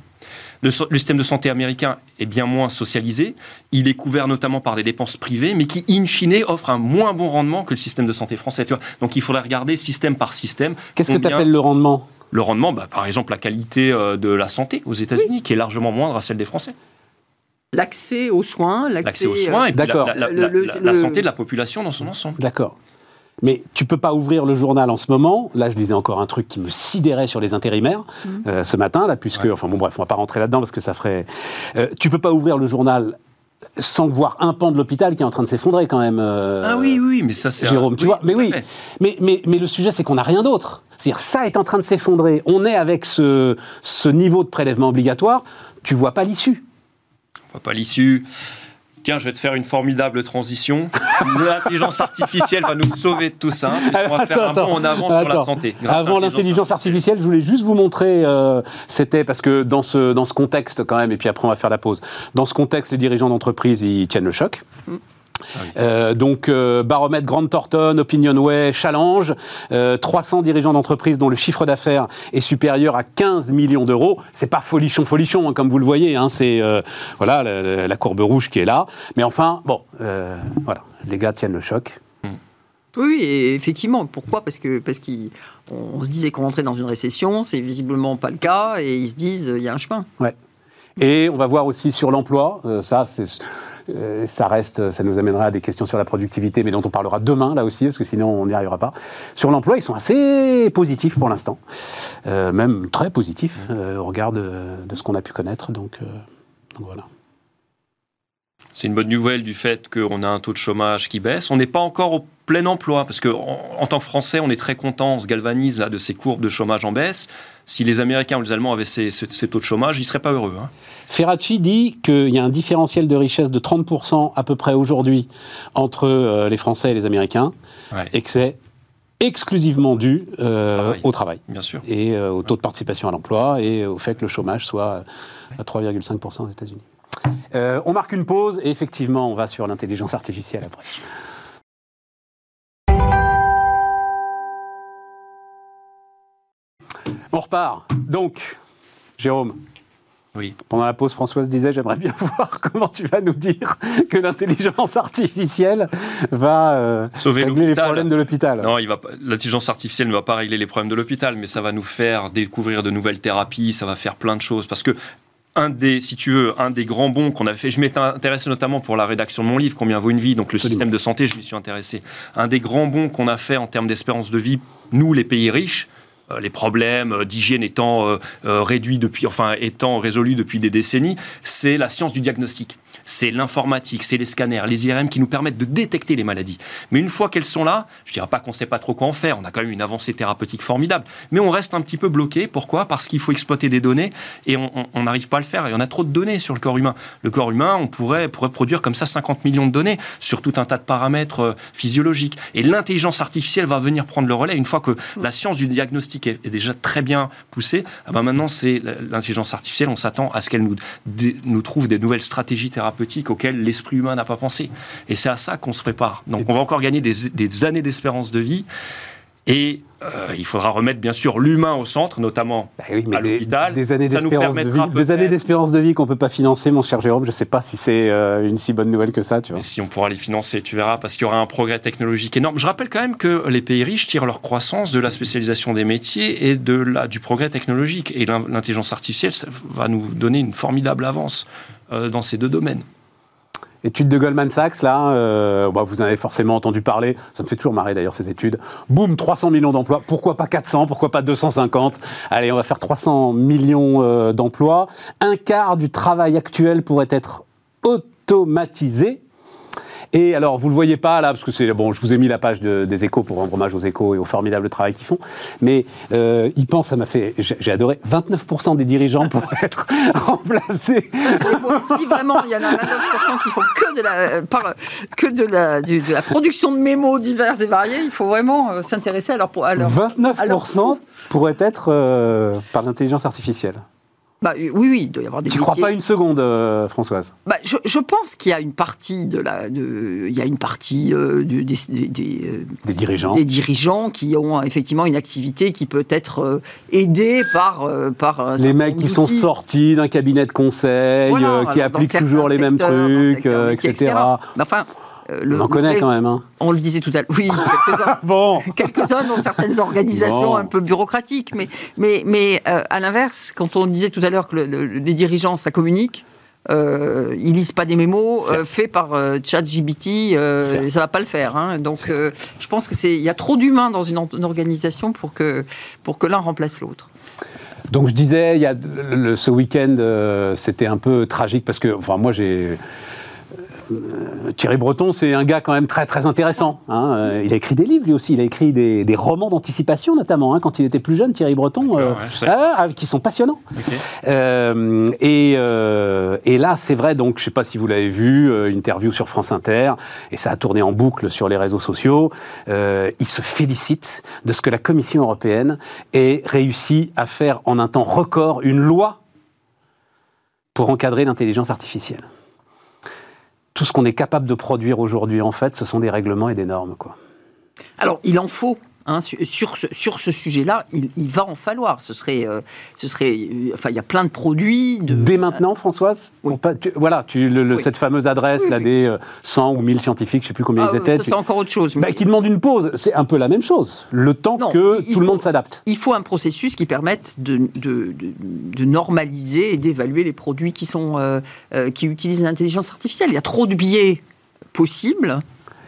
Le, système de santé américain est bien moins socialisé. Il est couvert notamment par des dépenses privées, mais qui, in fine, offrent un moins bon rendement que le système de santé français. Tu vois Donc il faudrait regarder système par système. Qu'est-ce que tu appelles le rendement? Le rendement, bah, par exemple, la qualité euh, de la santé aux États-Unis, qui est largement moindre à celle des Français. L'accès aux soins, L'accès aux euh, soins et puis la, D'accord. la- la- Le- le- la- la le- santé de la population dans son ensemble. D'accord. Mais tu peux pas ouvrir le journal en ce moment. Là, je lisais encore un truc qui me sidérait sur les intérimaires euh, ce matin, là, puisque, Ouais. enfin bon, bref, on va pas rentrer là-dedans parce que ça ferait. Euh, tu peux pas ouvrir le journal sans voir un pan de l'hôpital qui est en train de s'effondrer quand même. euh, Ah oui, oui, mais ça c'est... un- Jérôme, tu vois, mais oui, mais, mais, mais le sujet c'est qu'on n'a rien d'autre. C'est-à-dire ça est en train de s'effondrer. On est avec ce, ce niveau de prélèvement obligatoire. Tu vois pas l'issue. On voit pas l'issue. Tiens, je vais te faire une formidable transition. L'intelligence artificielle va nous sauver de tout ça. puisqu'on va faire un bond en avant sur la santé. Avant l'intelligence artificielle, je voulais juste vous montrer, euh, c'était parce que dans ce, dans ce contexte quand même, et puis après on va faire la pause, dans ce contexte, les dirigeants d'entreprise, ils tiennent le choc. Ah oui. Euh, donc, euh, baromètre Grande Thornton, Opinionway, Challenge, euh, 300 dirigeants d'entreprise dont le chiffre d'affaires est supérieur à 15 millions d'euros. C'est pas folichon, folichon, hein, comme vous le voyez. Hein, c'est euh, voilà la, courbe rouge qui est là. Mais enfin, bon, euh, voilà, les gars tiennent le choc. Oui, et effectivement. Pourquoi? Parce que parce qu'on on se disait qu'on entrait dans une récession, c'est visiblement pas le cas, et ils se disent il y a un chemin. Ouais. Et on va voir aussi sur l'emploi. euh, ça, c'est, euh, ça reste, ça nous amènera à des questions sur la productivité, mais dont on parlera demain là aussi, parce que sinon on n'y arrivera pas. Sur l'emploi, ils sont assez positifs pour l'instant, Euh, même très positifs euh, au regard de, ce qu'on a pu connaître. Donc, voilà. C'est une bonne nouvelle du fait qu'on a un taux de chômage qui baisse. On n'est pas encore au plein emploi, parce que en, en tant que Français, on est très content, on se galvanise de ces courbes de chômage en baisse. Si les Américains ou les Allemands avaient ces, taux de chômage, ils ne seraient pas heureux. Hein. Ferracci dit qu'il y a un différentiel de richesse de 30% à peu près aujourd'hui entre euh, les Français et les Américains, et que c'est exclusivement dû euh, au travail. Bien sûr. Et euh, au taux de participation à l'emploi et au fait que le chômage soit à 3,5% aux États-Unis. on marque une pause et effectivement, on va sur l'intelligence artificielle après. On repart. Donc, Jérôme, oui. Pendant la pause, Françoise disait J'aimerais bien voir comment tu vas nous dire que l'intelligence artificielle va euh, régler les problèmes de l'hôpital. Non, l'intelligence artificielle ne va pas régler les problèmes de l'hôpital, mais ça va nous faire découvrir de nouvelles thérapies, ça va faire plein de choses. Parce que un des, si tu veux, un des grands bons qu'on a fait. Je m'étais intéressé notamment pour la rédaction de mon livre, Combien vaut une vie, donc le système de santé, je m'y suis intéressé. Un des grands bons qu'on a fait en termes d'espérance de vie, nous, les pays riches, les problèmes euh, d'hygiène étant euh, réduits depuis, enfin étant résolus depuis des décennies, c'est la science du diagnostic c'est l'informatique, c'est les scanners, les IRM qui nous permettent de détecter les maladies. Mais une fois qu'elles sont là, je dirais pas qu'on ne sait pas trop quoi en faire, on a quand même une avancée thérapeutique formidable, mais on reste un petit peu bloqué. Pourquoi? Parce qu'il faut exploiter des données et on n'arrive pas à le faire. Il y en a trop de données sur le corps humain. Le corps humain, on pourrait, pourrait produire comme ça 50 millions de données sur tout un tas de paramètres euh, physiologiques. Et l'intelligence artificielle va venir prendre le relais une fois que la science du diagnostic est, déjà très bien poussée. Ah ben maintenant, c'est l'intelligence artificielle, on s'attend à ce qu'elle nous, nous trouve des nouvelles stratégies thérapeutiques auquel l'esprit humain n'a pas pensé. Et c'est à ça qu'on se prépare. Donc on va encore gagner des, années d'espérance de vie. Et euh, il faudra remettre bien sûr l'humain au centre, notamment bah à l'hôpital. Des, années d'espérance de vie, des années d'espérance de vie qu'on peut pas financer, mon cher Jérôme. Je ne sais pas si c'est euh, une si bonne nouvelle que ça. Tu vois. si on pourra les financer, tu verras, parce qu'il y aura un progrès technologique énorme. Je rappelle quand même que les pays riches tirent leur croissance de la spécialisation des métiers et de la, du progrès technologique. Et l'intelligence artificielle ça va nous donner une formidable avance euh, dans ces deux domaines. Étude de Goldman Sachs, là, euh, bah, vous en avez forcément entendu parler, ça me fait toujours marrer d'ailleurs ces études. Boum, 300 millions d'emplois, pourquoi pas 400, pourquoi pas 250 Allez, on va faire 300 millions euh, d'emplois. Un quart du travail actuel pourrait être automatisé et alors, vous le voyez pas là, parce que c'est bon, je vous ai mis la page des échos pour rendre hommage aux échos et au formidable travail qu'ils font. Mais euh, ils pensent, ça m'a fait, j'ai adoré, 29% des dirigeants pourraient être remplacés. si vraiment il y en a 29% qui font que de la, par, que de la, de la production de mémos divers et variés, il faut vraiment euh, s'intéresser à leur, à 29% pourraient être euh, par l'intelligence artificielle. Bah, oui, oui, il doit y avoir des. Tu ne crois pas une seconde, euh, Françoise? Bah, je, je, pense qu'il y a une partie de la, de, il y a une partie euh, des, des, euh, des, dirigeants, des dirigeants qui ont effectivement une activité qui peut être aidée par par. Les mecs qui sont sortis d'un cabinet de conseil, qui appliquent toujours les mêmes trucs, etc. etc. Enfin. Euh, on en connaît quand même. Hein. On le disait tout à l'heure. Oui, quelques-uns, bon. quelques-uns dans certaines organisations un peu bureaucratiques. Mais, mais, mais euh, à l'inverse, quand on disait tout à l'heure que les dirigeants, ça communique, euh, ils lisent pas des mémos euh, faits par ChatGPT, ça va pas le faire. Hein. Donc, je pense que c'est il y a trop d'humains dans une, organisation pour que pour que l'un remplace l'autre. Donc je disais, il y a, ce week-end, c'était un peu tragique parce que, enfin, moi j'ai euh, Thierry Breton, c'est un gars quand même très très intéressant. Hein. Euh, il a écrit des livres lui aussi, il a écrit des, romans d'anticipation notamment hein, quand il était plus jeune, Thierry Breton, euh, ah, qui sont passionnants. et, et, là, c'est vrai, donc je ne sais pas si vous l'avez vu, interview sur France Inter, et ça a tourné en boucle sur les réseaux sociaux. il se félicite de ce que la Commission européenne ait réussi à faire en un temps record une loi pour encadrer l'intelligence artificielle tout ce qu'on est capable de produire aujourd'hui, en fait, ce sont des règlements et des normes. Alors, il en faut. Hein, sur, ce, sur ce sujet-là, il, va en falloir. Ce serait, euh, ce serait, enfin, il y a plein de produits. De... Dès maintenant, Françoise Voilà, tu, le, cette fameuse adresse là des 100 euh, ou 1000 scientifiques, je ne sais plus combien ils ah, étaient. C'est encore autre chose. Bah, qui demande une pause. C'est un peu la même chose. Le temps que tout le monde s'adapte. Il faut un processus qui permette de, de, de, normaliser et d'évaluer les produits qui, sont, euh, qui utilisent l'intelligence artificielle. Il y a trop de biais possibles.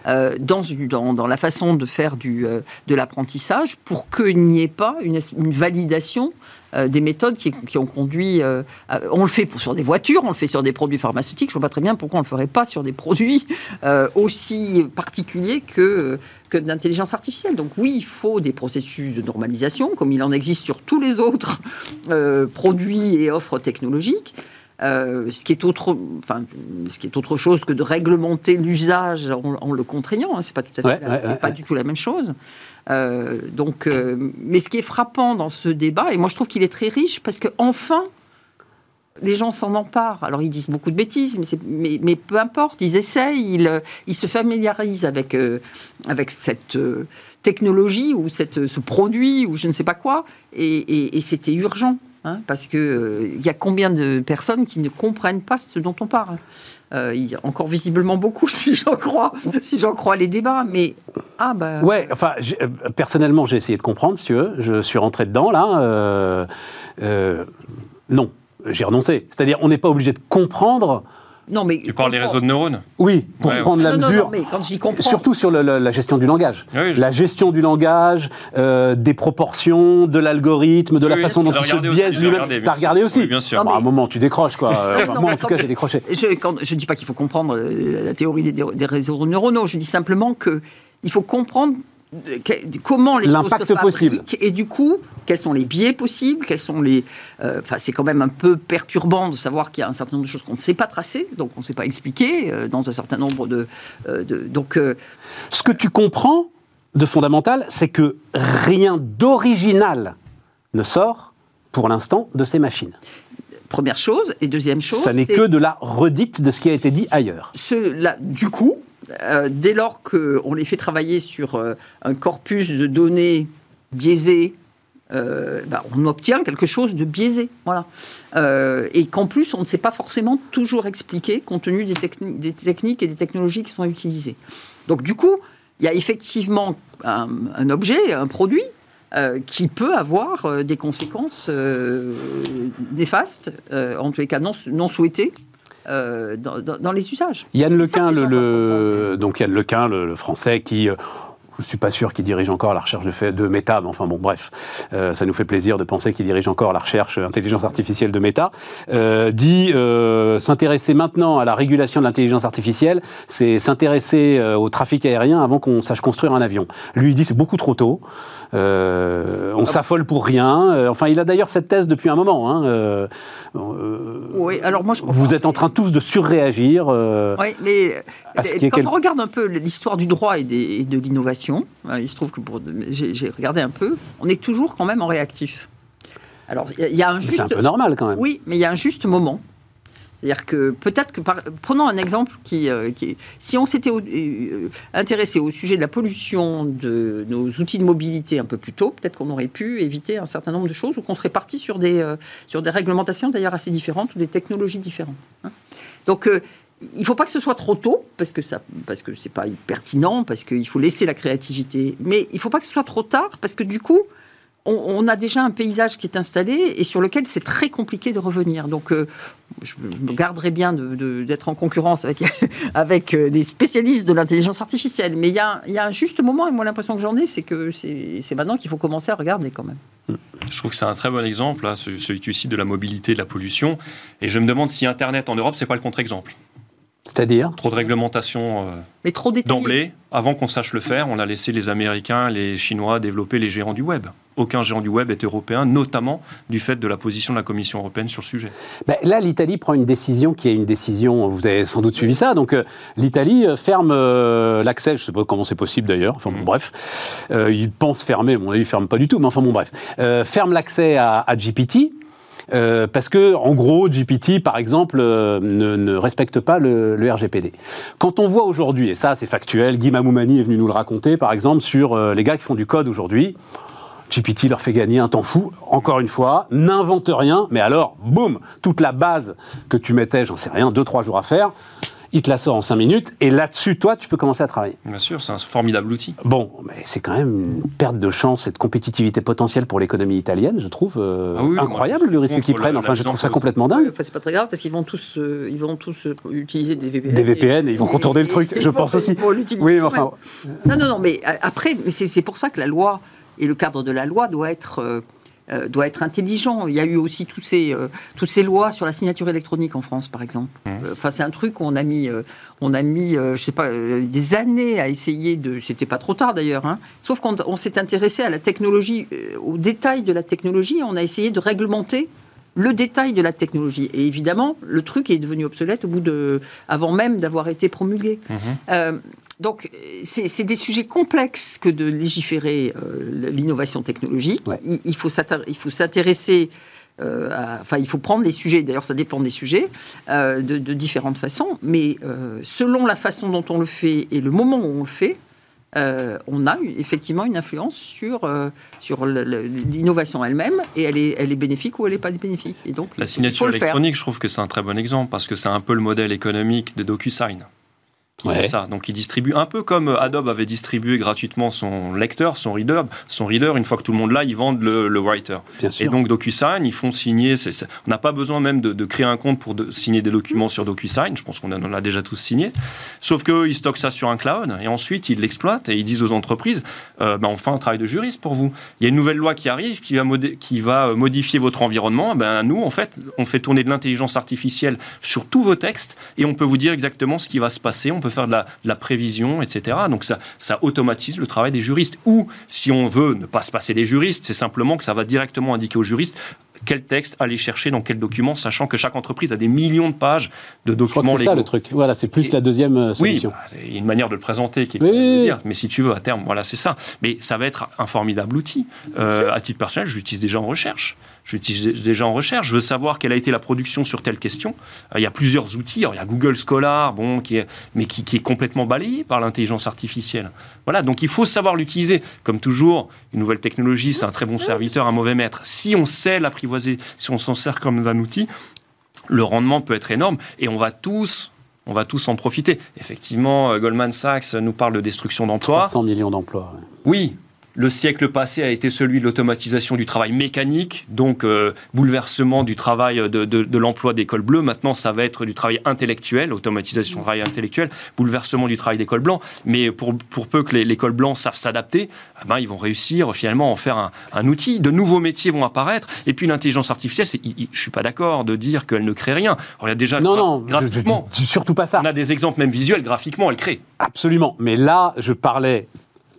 Euh, dans, la façon de faire euh, de l'apprentissage pour qu'il n'y ait pas une, validation euh, des méthodes qui, ont conduit. On le fait sur des voitures, on le fait sur des produits pharmaceutiques. Je ne vois pas très bien pourquoi on ne le ferait pas sur des produits aussi particuliers que, que de l'intelligence artificielle. Donc oui, il faut des processus de normalisation, comme il en existe sur tous les autres produits et offres technologiques. Euh, ce, qui est autre, enfin, ce qui est autre chose que de réglementer l'usage en, en le contraignant. hein. c'est pas tout à fait, Ouais, la- ouais, c'est ouais, pas ouais. du tout la même chose. Euh, donc, euh, mais ce qui est frappant dans ce débat, et moi je trouve qu'il est très riche, parce que enfin, les gens s'en emparent. Alors ils disent beaucoup de bêtises, mais, c'est- mais, mais peu importe, ils essayent, ils, ils se familiarisent avec, euh, avec cette euh, technologie ou cette, ce produit ou je ne sais pas quoi, et, et- et c'était urgent. Hein, parce que euh, il y a combien de personnes qui ne comprennent pas ce dont on parle? Euh, y a encore visiblement beaucoup, si j'en crois, si j'en crois les débats. Mais ah bah Ouais, enfin, euh, personnellement, j'ai essayé de comprendre, si tu veux. Je suis rentré dedans, là. euh, non, j'ai renoncé. C'est-à-dire, on n'est pas obligé de comprendre, non mais Tu parles des réseaux de neurones oui, pour Ouais. prendre la non, non, mesure. non, mais quand j'y comprends, Surtout sur le- le- la gestion du langage. Oui, je- La gestion du langage, euh, des proportions, de l'algorithme, de la Oui, façon dont il se biaise lui-même. T'as regardé aussi Oui, bien sûr. Bon, À un moment, tu décroches, quoi. Moi, en tout cas, j'ai décroché. Je ne dis pas qu'il faut comprendre euh, la théorie des, des réseaux neuronaux, je dis simplement que il faut comprendre comment les choses se possible. et du coup, quels sont les biais possibles, quels sont les... euh, Enfin, c'est quand même un peu perturbant de savoir qu'il y a un certain nombre de choses qu'on ne sait pas tracer, donc on ne sait pas expliquer euh, dans un certain nombre de... euh, de- donc, Ce que tu comprends de fondamental, c'est que rien d'original ne sort, pour l'instant, de ces machines. première chose. Et deuxième chose... Ça n'est que de la redite de ce qui a été dit ailleurs. ce- là, du coup, euh, dès lors qu'on les fait travailler sur euh, un corpus de données biaisé, euh, bah, on obtient quelque chose de biaisé. Voilà. Et qu'en plus, on ne sait pas forcément toujours expliquer compte tenu des, techni- des techniques et des technologies qui sont utilisées. Donc, du coup, il y a effectivement un, objet, un produit. qui peut avoir des conséquences néfastes, en tous les cas non souhaitées, euh, dans, dans- dans les usages. Yann Lequin, le, donc Yann Lequin, le, le français, qui, euh, je suis pas sûr qu'il dirige encore la recherche de, fait, de méta, mais enfin bon, bref, euh, ça nous fait plaisir de penser qu'il dirige encore la recherche intelligence artificielle de méta, euh, dit euh, s'intéresser maintenant à la régulation de l'intelligence artificielle, c'est s'intéresser euh, au trafic aérien avant qu'on sache construire un avion. Lui, il dit c'est beaucoup trop tôt. Euh, on s'affole pour rien. Euh, enfin, il a d'ailleurs cette thèse depuis un moment. hein. Euh, euh, Oui, alors moi je comprends. vous êtes en train tous de surréagir. euh, Oui, mais euh, quand quel- on regarde un peu l'histoire du droit et, des- et de l'innovation, euh, il se trouve que pour j'ai regardé un peu, on est toujours quand même en réactif. Alors il y a- un C'est juste un peu normal quand même. oui, mais il y a un juste moment. C'est-à-dire que peut-être que, par- prenons un exemple qui, euh, qui si on s'était euh, intéressé au sujet de la pollution de nos outils de mobilité un peu plus tôt, peut-être qu'on aurait pu éviter un certain nombre de choses ou qu'on serait parti sur des, euh, sur des réglementations d'ailleurs assez différentes ou des technologies différentes. hein. Donc, il ne faut pas que ce soit trop tôt, parce que ça, parce c'est pas pertinent, parce qu'il faut laisser la créativité. Mais il ne faut pas que ce soit trop tard, parce que du coup, on, a déjà un paysage qui est installé et sur lequel c'est très compliqué de revenir. Donc, euh, je me garderai bien d'être en concurrence avec, avec euh, les spécialistes de l'intelligence artificielle. Mais il y, a, un juste moment, et moi l'impression que j'en ai, c'est que c'est maintenant qu'il faut commencer à regarder quand même. Je trouve que c'est un très bon exemple, là, ce- celui cites de la mobilité, de la pollution. Et je me demande si Internet en Europe, c'est pas le contre-exemple. C'est-à-dire? Trop de réglementation euh, Mais trop détaillé. d'emblée. Avant qu'on sache le faire, on a laissé les Américains, les Chinois développer les géants du web. Aucun géant du web est européen, notamment du fait de la position de la Commission européenne sur le sujet. Ben, Là, l'Italie prend une décision qui est une décision, vous avez sans doute suivi ça, donc euh, l'Italie euh, ferme euh, l'accès, je ne sais pas comment c'est possible d'ailleurs, enfin bon, bref, euh, ils pensent fermer, bon, ils ne ferment pas du tout, mais enfin bon, bref, Euh, ferme l'accès à, à GPT. Euh, parce que, en gros, GPT, par exemple, euh, ne, respecte pas le, RGPD. Quand on voit aujourd'hui, et ça c'est factuel, Guy Mamoumani est venu nous le raconter, par exemple, sur euh, les gars qui font du code aujourd'hui, GPT leur fait gagner un temps fou, encore une fois, n'invente rien, mais alors, boum, toute la base que tu mettais, j'en sais rien, deux, trois jours à faire, il te la sort en 5 minutes, et là-dessus, toi, tu peux commencer à travailler. Bien sûr, c'est un formidable outil. Bon, mais c'est quand même une perte de chance et de compétitivité potentielle pour l'économie italienne, je trouve euh, Ah oui, moi, incroyable le risque qu'ils prennent. Enfin, je trouve ça complètement dingue. enfin, c'est pas très grave parce qu'ils vont tous, euh, ils vont tous euh, utiliser des VPN. Des VPN, et ils vont contourner le truc, et je pense aussi. Oui, mais enfin, Non, non, non, mais après, mais c'est c'est pour ça que la loi et le cadre de la loi doit être, euh, doit être intelligent. Il y a eu aussi tous ces, euh, toutes ces lois sur la signature électronique en France, par exemple. Mmh. Euh, Enfin, c'est un truc qu'on a mis, euh, on a mis, je sais pas, des années à essayer de. C'était pas trop tard d'ailleurs. hein. Sauf qu'on on s'est intéressé à la technologie, euh, au détail de la technologie. et On a essayé de réglementer le détail de la technologie. Et évidemment, le truc est devenu obsolète au bout de, avant même d'avoir été promulgué. Euh, donc, c'est c'est des sujets complexes que de légiférer euh, l'innovation technologique. Ouais. Il, il faut s'intéresser, euh, à- enfin, il faut prendre les sujets, d'ailleurs, ça dépend des sujets, euh, de, de différentes façons, mais euh, selon la façon dont on le fait et le moment où on le fait, euh, on a effectivement une influence sur, euh, sur l'innovation elle-même, et elle est, elle est bénéfique ou elle n'est pas bénéfique. Et donc, La signature électronique, je trouve que c'est un très bon exemple parce que c'est un peu le modèle économique de DocuSign qui Ouais. fait ça. Donc il distribue un peu comme Adobe avait distribué gratuitement son lecteur, son reader. Son reader, une fois que tout le monde l'a, ils vendent le, le writer. bien Et sûr. donc DocuSign, ils font signer. on n'a pas besoin même de, de créer un compte pour de- signer des documents sur DocuSign. Je pense qu'on en a déjà tous signé. Sauf qu'eux, ils stockent ça sur un cloud et ensuite ils l'exploitent et ils disent aux entreprises euh, ben, on fait un travail de juriste pour vous. Il y a une nouvelle loi qui arrive qui va, modé- qui va euh, modifier votre environnement. Ben, nous, en fait, on fait tourner de l'intelligence artificielle sur tous vos textes et on peut vous dire exactement ce qui va se passer. On peut faire de la, de la prévision, etc. Donc ça, ça automatise le travail des juristes. Ou si on veut ne pas se passer des juristes, c'est simplement que ça va directement indiquer aux juristes quel texte aller chercher dans quel document, sachant que chaque entreprise a des millions de pages de documents c'est ça le truc. Voilà, c'est plus la deuxième euh, Oui, solution. bah, il y a une manière de le présenter qui est Oui, le oui, dire. Mais si tu veux, à terme, voilà, c'est ça. Mais ça va être un formidable outil. Euh, à titre personnel, je l'utilise déjà en recherche. Je l'utilise déjà en recherche. Je veux savoir quelle a été la production sur telle question. Euh, il y a plusieurs outils. Alors, il y a Google Scholar, bon, qui est, mais qui, qui est complètement balayé par l'intelligence artificielle. Voilà, donc il faut savoir l'utiliser. Comme toujours, une nouvelle technologie, c'est un très bon serviteur, un mauvais maître. Si on sait l'apprivoiser, si on s'en sert comme d'un outil, le rendement peut être énorme et on va tous on va tous en profiter. Effectivement, euh, Goldman Sachs nous parle de destruction d'emplois. 300 millions d'emplois. Oui, le siècle passé a été celui de l'automatisation du travail mécanique, donc euh, bouleversement du travail de, de- de l'emploi des cols bleus. Maintenant, ça va être du travail intellectuel, automatisation du travail intellectuel, bouleversement du travail des cols blancs. Mais pour, pour peu que les, les cols blancs savent s'adapter, eh ben, ils vont réussir finalement à en faire un, un outil. De nouveaux métiers vont apparaître. Et puis l'intelligence artificielle, c'est- il- il- je suis pas d'accord de dire qu'elle ne crée rien. Alors, il y a déjà Non, non, je- je- graphiquement. je- surtout pas ça. On a des exemples même visuels, graphiquement, elle crée. Absolument. Mais là, je parlais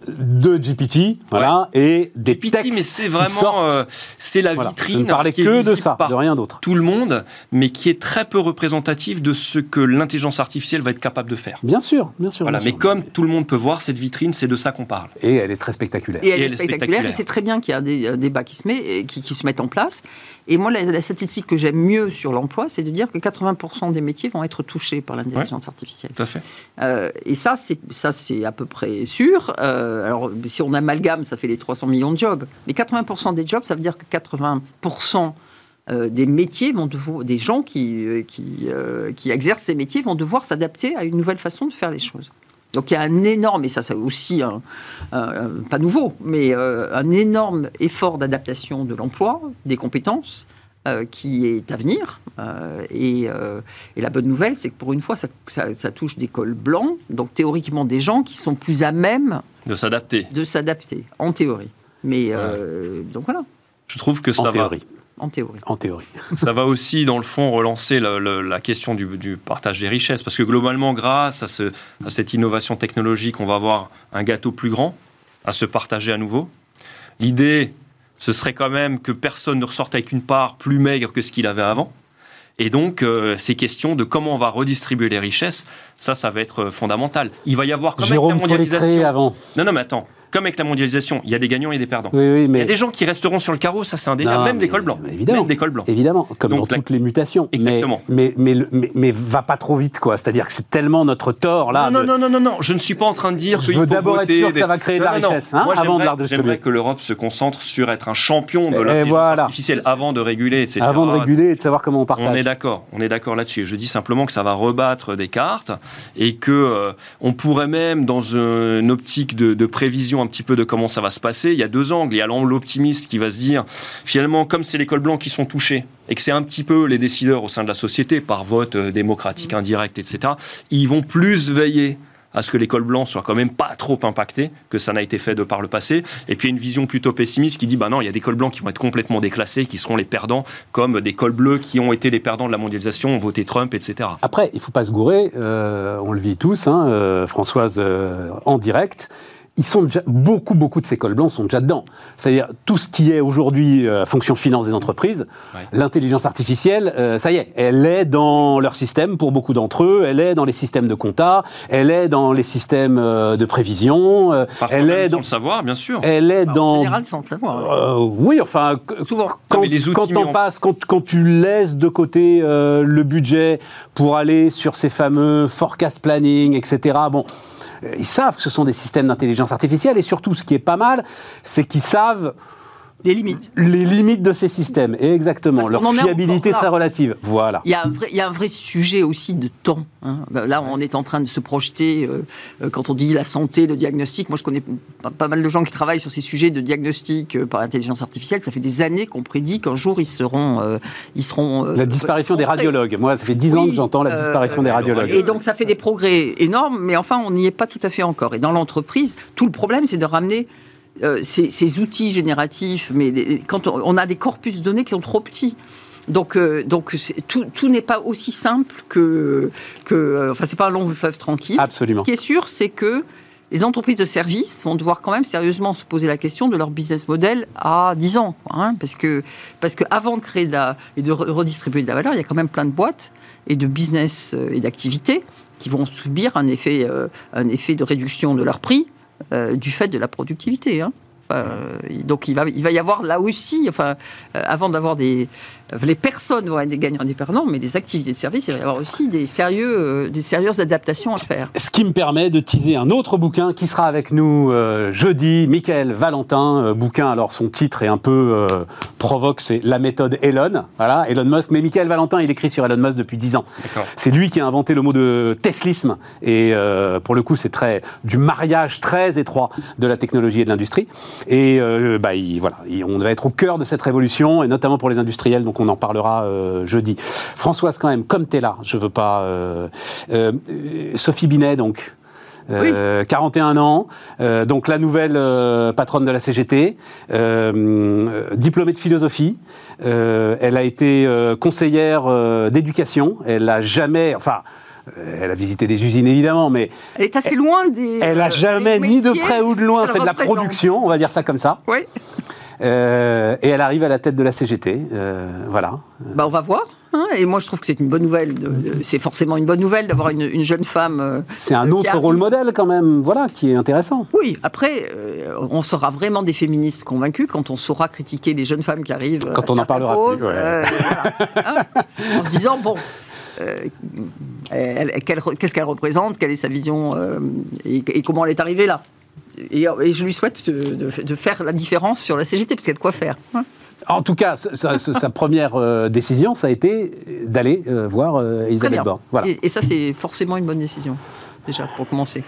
de GPT, voilà, et des Petit, textes mais c'est qui vraiment, sortent. euh, c'est la Voilà. vitrine. Je ne parlais qui est que de ça, par de rien d'autre. tout le monde, mais qui est très peu représentatif de ce que l'intelligence artificielle va être capable de faire. Bien sûr, bien sûr. Voilà, bien mais sûr. comme tout le monde peut voir cette vitrine, c'est de ça qu'on parle. Et elle est très spectaculaire. Et elle Et est elle est spectaculaire, spectaculaire. et c'est très bien qu'il y a des euh, débats qui se, met, et qui, qui se mettent en place. Et moi, la, la statistique que j'aime mieux sur l'emploi, c'est de dire que 80% des métiers vont être touchés par l'intelligence artificielle. Tout à fait. Euh, et ça, c'est ça, c'est à peu près sûr. Euh, alors, si on amalgame, ça fait les 300 millions de jobs. Mais 80% des jobs, ça veut dire que 80% euh, des métiers vont devoir, des gens qui, qui, euh, qui exercent ces métiers vont devoir s'adapter à une nouvelle façon de faire les choses. Donc il y a un énorme, et ça c'est aussi un, un- pas nouveau, mais euh, un énorme effort d'adaptation de l'emploi, des compétences, euh, qui est à venir. Euh, et, euh, et la bonne nouvelle, c'est que pour une fois, ça, ça- ça touche des cols blancs, donc théoriquement des gens qui sont plus à même De s'adapter. de s'adapter, en théorie. Mais euh, donc voilà, Je trouve que ça En va, théorie. En théorie. En théorie. ça va aussi, dans le fond, relancer la question du, du partage des richesses. Parce que globalement, grâce à, ce- à cette innovation technologique, on va avoir un gâteau plus grand à se partager à nouveau. L'idée, ce serait quand même que personne ne ressorte avec une part plus maigre que ce qu'il avait avant. Et donc, euh, ces questions de comment on va redistribuer les richesses, ça, ça va être fondamental. Il va y avoir quand Jérôme, même la faut les créer mondialisation. avant. Non, non, mais attends. Comme avec la mondialisation, il y a des gagnants et des perdants. Oui, oui, Il y a des gens qui resteront sur le carreau, ça c'est un délire, même mais- des cols blancs. Évidemment. Même des cols blancs. Évidemment, comme Donc, dans la- toutes les mutations. Exactement. Mais, mais, va pas trop vite, quoi. C'est-à-dire que c'est tellement notre tort, là. non, de- non, non, non, non, je ne suis pas en train de dire qu'il faut d'abord être sûr que ça va créer de la Non, non, non. richesse, hein, Moi, avant de j'aimerais- la redistribuer. J'aimerais que l'Europe se concentre sur être un champion de l'intelligence voilà. artificielle avant de réguler, etc. Avant de réguler et de savoir comment on partage. On est d'accord, on est d'accord là-dessus. Je dis simplement que ça va rebattre des cartes et que euh, on pourrait même, dans une optique de, de un petit peu de comment ça va se passer, il y a deux angles. Il y a l'optimiste qui va se dire, finalement, comme c'est les cols blancs qui sont touchés et que c'est un petit peu les décideurs au sein de la société par vote euh, démocratique indirect, etc. Ils vont plus veiller à ce que les cols blancs soient quand même pas trop impactés, que ça n'a été fait de par le passé. Et puis il y a une vision plutôt pessimiste qui dit, bah non, il y a des cols blancs qui vont être complètement déclassés, qui seront les perdants, comme des cols bleus qui ont été les perdants de la mondialisation, ont voté Trump, etc. Après, il faut pas se gourer, euh, on le vit tous, hein, euh, Françoise euh, en direct. Ils sont déjà, beaucoup, beaucoup de ces cols blancs sont déjà dedans. C'est-à-dire tout ce qui est aujourd'hui euh, fonction finance des entreprises, Ouais. l'intelligence artificielle, euh, ça y est, elle est dans leur système pour beaucoup d'entre eux, elle est dans les systèmes de compta, elle est dans les systèmes euh, de prévision, euh, Parfois elle est sans dans, le savoir, bien sûr. elle est En dans général, sans le savoir. euh, oui, enfin, Souvent. quand, les quand on en- passe, quand, quand tu laisses de côté euh, le budget pour aller sur ces fameux forecast planning, etc. Bon. Euh, Ils savent que ce sont des systèmes d'intelligence artificielle et surtout, ce qui est pas mal, c'est qu'ils savent Des limites. les limites de ces systèmes. Et exactement, Parce leur fiabilité très relative. Voilà. Il y, a un vrai, il y a un vrai sujet aussi de temps. hein. Ben Là, on est en train de se projeter, euh, euh, quand on dit la santé, le diagnostic. Moi, je connais pas, pas mal de gens qui travaillent sur ces sujets de diagnostic euh, par intelligence artificielle. Ça fait des années qu'on prédit qu'un jour, ils seront... euh, ils seront La disparition des radiologues. Moi, ça fait dix ans que j'entends la disparition des radiologues. Et donc, ça fait des progrès énormes, mais enfin, on n'y est pas tout à fait encore. Et dans l'entreprise, tout le problème, c'est de ramener euh, ces, ces outils génératifs, mais quand on, on a des corpus de données qui sont trop petits. Donc, euh, donc tout, tout n'est pas aussi simple que, que euh, enfin, c'est pas un long fleuve tranquille. Absolument. Ce qui est sûr, c'est que les entreprises de services vont devoir quand même sérieusement se poser la question de leur business model à 10 ans. quoi, hein, parce que parce que avant de créer de la, et de re- redistribuer de la valeur, il y a quand même plein de boîtes et de business et d'activités qui vont subir un effet, euh, un effet de réduction de leur prix euh, du fait de la productivité. hein. Euh, donc il va, il va y avoir là aussi, enfin, euh, avant d'avoir des... Les personnes vont être des gagnants et des perdants, mais des activités de service, il va y avoir aussi des, sérieux, euh, des sérieuses adaptations à faire. Ce qui me permet de teaser un autre bouquin qui sera avec nous euh, jeudi, Michael Valentin. euh, bouquin, alors son titre est un peu euh, provoque, c'est La méthode Elon. Voilà, Elon Musk. Mais Michael Valentin, il écrit sur Elon Musk depuis 10 ans. C'est lui qui a inventé le mot de teslisme. Et euh, pour le coup, c'est très du mariage très étroit de la technologie et de l'industrie. Et euh, bah, il- voilà, il- on va être au cœur de cette révolution, et notamment pour les industriels. Donc on en parlera euh, jeudi. Françoise, quand même, comme tu es là, je veux pas. euh, euh, Sophie Binet, donc. euh, 41 ans, donc la nouvelle patronne de la CGT, diplômée de philosophie. Elle a été conseillère d'éducation. Elle a jamais, enfin, elle a visité des usines évidemment, mais Elle est assez loin des. elle a euh, jamais ni de près ou de loin fait de la production, on va dire ça comme ça. Oui. Euh, et elle arrive à la tête de la CGT, euh, voilà. Bah, on va voir. hein. et moi, je trouve que c'est une bonne nouvelle. c'est forcément une bonne nouvelle d'avoir une, une jeune femme. euh, C'est un autre rôle modèle quand même, voilà, qui est intéressant. Oui, après, euh, on sera vraiment des féministes convaincus quand on saura critiquer les jeunes femmes qui arrivent. Quand à on en parlera plus, ouais. euh, voilà. Hein en se disant, bon, euh, qu'est-ce qu'elle représente, quelle est sa vision euh, et, et comment elle est arrivée là. Et, et je lui souhaite de, de- de faire la différence sur la CGT, parce qu'il y a de quoi faire. hein. En tout cas, sa, sa- sa première euh, décision, ça a été d'aller euh, voir euh, Très Elisabeth bien. Borne. Voilà. Et, et ça, c'est forcément une bonne décision, déjà, pour commencer.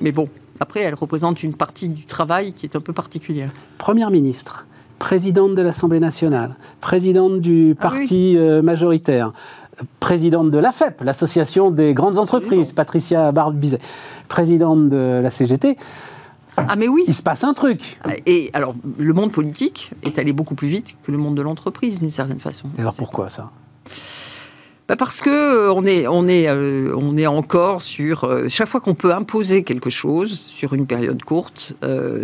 Mais bon, après, elle représente une partie du travail qui est un peu particulière. Première ministre, présidente de l'Assemblée nationale, présidente du Ah oui. parti euh, majoritaire, présidente de l'AFEP, l'Association des grandes entreprises. Patricia Barbizet, présidente de la CGT. Ah, mais oui Il se passe un truc. Et alors, le monde politique est allé beaucoup plus vite que le monde de l'entreprise, d'une certaine façon. Et alors pourquoi ça? Bah, Parce que euh, on est, on est, euh, on est encore sur euh, chaque fois qu'on peut imposer quelque chose sur une période courte,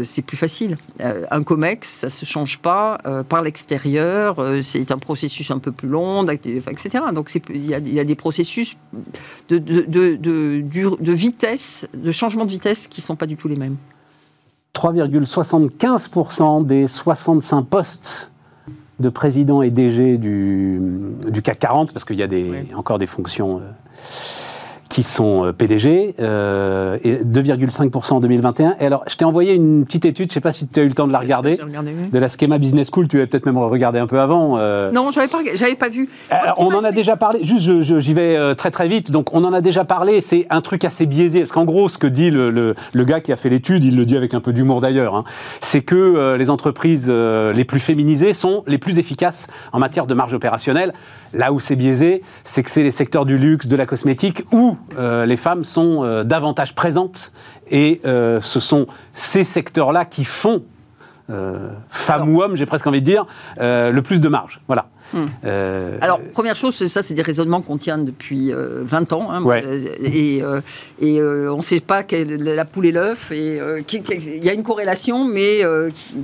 c'est plus facile. Un comex, ça se change pas par l'extérieur. c'est un processus un peu plus long, etc. Donc il y, a, il y a des processus de, de, de, de vitesse, de changement de vitesse qui sont pas du tout les mêmes. 3,75% des 65 postes de président et DG du, du CAC 40, parce qu'il y a des, encore des fonctions euh, qui sont euh, PDG, euh, et 2,5% en 2021. Et alors, je t'ai envoyé une petite étude, je ne sais pas si tu as eu le temps de la regarder, de la Schema Business School, tu avais peut-être même regardé un peu avant. Euh. Non, je n'avais pas, pas vu. on en a déjà parlé, juste j'y vais très très vite, donc on en a déjà parlé, c'est un truc assez biaisé, parce qu'en gros, ce que dit le, le, gars qui a fait l'étude, il le dit avec un peu d'humour d'ailleurs, hein, c'est que les entreprises les plus féminisées sont les plus efficaces en matière de marge opérationnelle. Là où c'est biaisé, c'est que c'est les secteurs du luxe, de la cosmétique, où euh, les femmes sont euh, davantage présentes. Et euh, ce sont ces secteurs-là qui font, femmes ou hommes, j'ai presque envie de dire, le plus de marge. Voilà. Hmm. Euh, Alors, première chose, c'est ça, c'est des raisonnements qu'on tient depuis 20 euh, ans. Hein, et, euh, et on ne sait pas quelle, la poule et l'œuf. Et il y a une corrélation, mais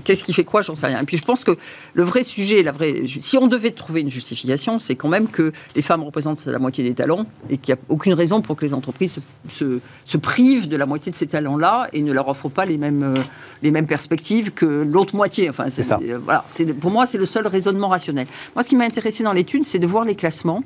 qu'est-ce qui fait quoi J'en sais rien. Et puis, je pense que le vrai sujet, la vraie, si on devait trouver une justification, c'est quand même que les femmes représentent la moitié des talents et qu'il n'y a aucune raison pour que les entreprises se, se, privent de la moitié de ces talents-là et ne leur offrent pas les mêmes, les mêmes perspectives que l'autre moitié. Enfin, c'est ça. Voilà, pour moi, c'est le seul raisonnement rationnel. Moi, ce qui m'a intéressé dans l'étude, c'est de voir les classements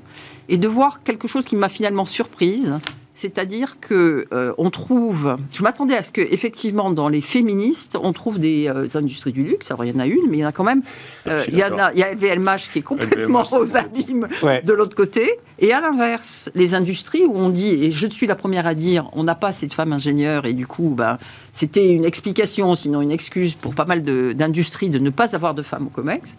et de voir quelque chose qui m'a finalement surprise. C'est-à-dire que euh, on trouve, je m'attendais à ce que effectivement dans les féministes, on trouve des euh, industries du luxe. Alors il y en a une, mais il y en a quand même. Euh, il y, a, il y a LVMH qui est complètement aux abîmes de l'autre côté. Et à l'inverse, les industries où on dit, et je suis la première à dire, on n'a pas assez de femmes ingénieures et du coup, ben, c'était une explication, sinon une excuse pour pas mal d'industries de, de ne pas avoir de femmes au COMEX.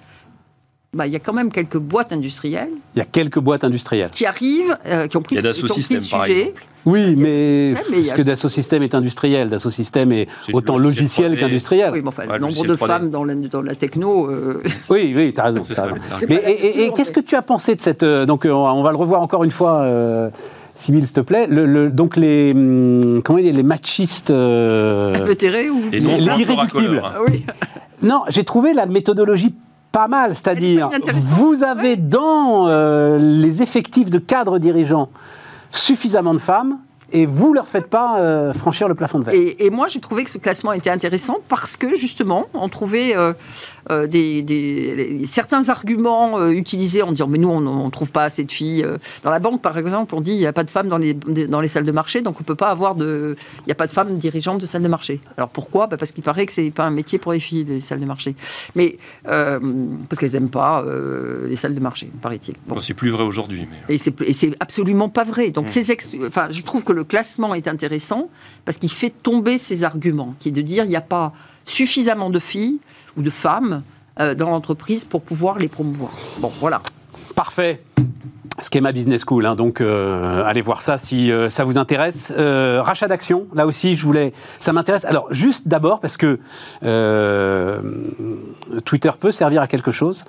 Bah, il y a quand même quelques boîtes industrielles. Il y a quelques boîtes industrielles. Qui arrivent, euh, qui ont pris, il y a le sujet. Oui, mais parce que Dassault Systèmes est industriel. Dassaut Systèmes est, autant logiciel, qu'industriel. Oui, mais enfin, le nombre de femmes dans la, dans la techno. Euh, oui, oui, tu as raison. Mais, et, qu'est-ce que tu as pensé de cette. Euh, donc, on va le revoir encore une fois. Euh, s'il te plaît, le, donc les hum, comment dire, les machistes, euh, ou les, irréductibles. Oui. Non, j'ai trouvé la méthodologie pas mal, c'est-à-dire vous avez dans euh, les effectifs de cadres dirigeants suffisamment de femmes et vous ne leur faites pas euh, franchir le plafond de verre. Et, moi, j'ai trouvé que ce classement était intéressant parce que, justement, on trouvait euh, euh, des, certains arguments utilisés en disant Mais nous, on ne trouve pas assez de filles. Dans la banque, par exemple, on dit Il n'y a pas de femmes dans les, dans les salles de marché, donc on peut pas avoir de. Il n'y a pas de femmes dirigeantes de salles de marché. Alors pourquoi? Bah, Parce qu'il paraît que ce n'est pas un métier pour les filles, les salles de marché. Mais parce qu'elles n'aiment pas les salles de marché, paraît-il. Bon. c'est plus vrai aujourd'hui. Mais... Et c'est absolument pas vrai. Donc, mmh. ces enfin, je trouve que le classement est intéressant parce qu'il fait tomber ces arguments, qui est de dire il n'y a pas suffisamment de filles ou de femmes euh, dans l'entreprise pour pouvoir les promouvoir. Bon, voilà. Parfait. Schema Business School, hein, donc euh, allez voir ça si euh, ça vous intéresse. rachat d'actions, là aussi, je voulais, ça m'intéresse. Alors juste d'abord parce que Twitter peut servir à quelque chose.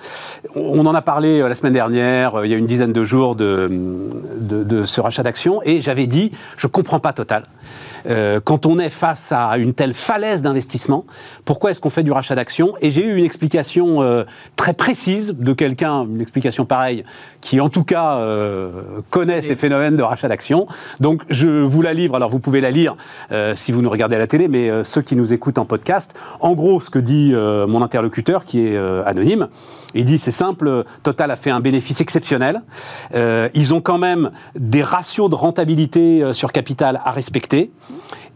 On en a parlé la semaine dernière, il y a une dizaine de jours de, ce rachat d'actions, et j'avais dit, je comprends pas total. Euh, quand on est face à une telle falaise d'investissement, pourquoi est-ce qu'on fait du rachat d'actions Et j'ai eu une explication euh, très précise de quelqu'un, une explication pareille, qui en tout cas euh, connaît ces phénomènes de rachat d'actions. Donc je vous la livre, alors vous pouvez la lire si vous nous regardez à la télé, mais ceux qui nous écoutent en podcast, en gros ce que dit mon interlocuteur, qui est anonyme, il dit c'est simple, Total a fait un bénéfice exceptionnel, ils ont quand même des ratios de rentabilité sur capital à respecter.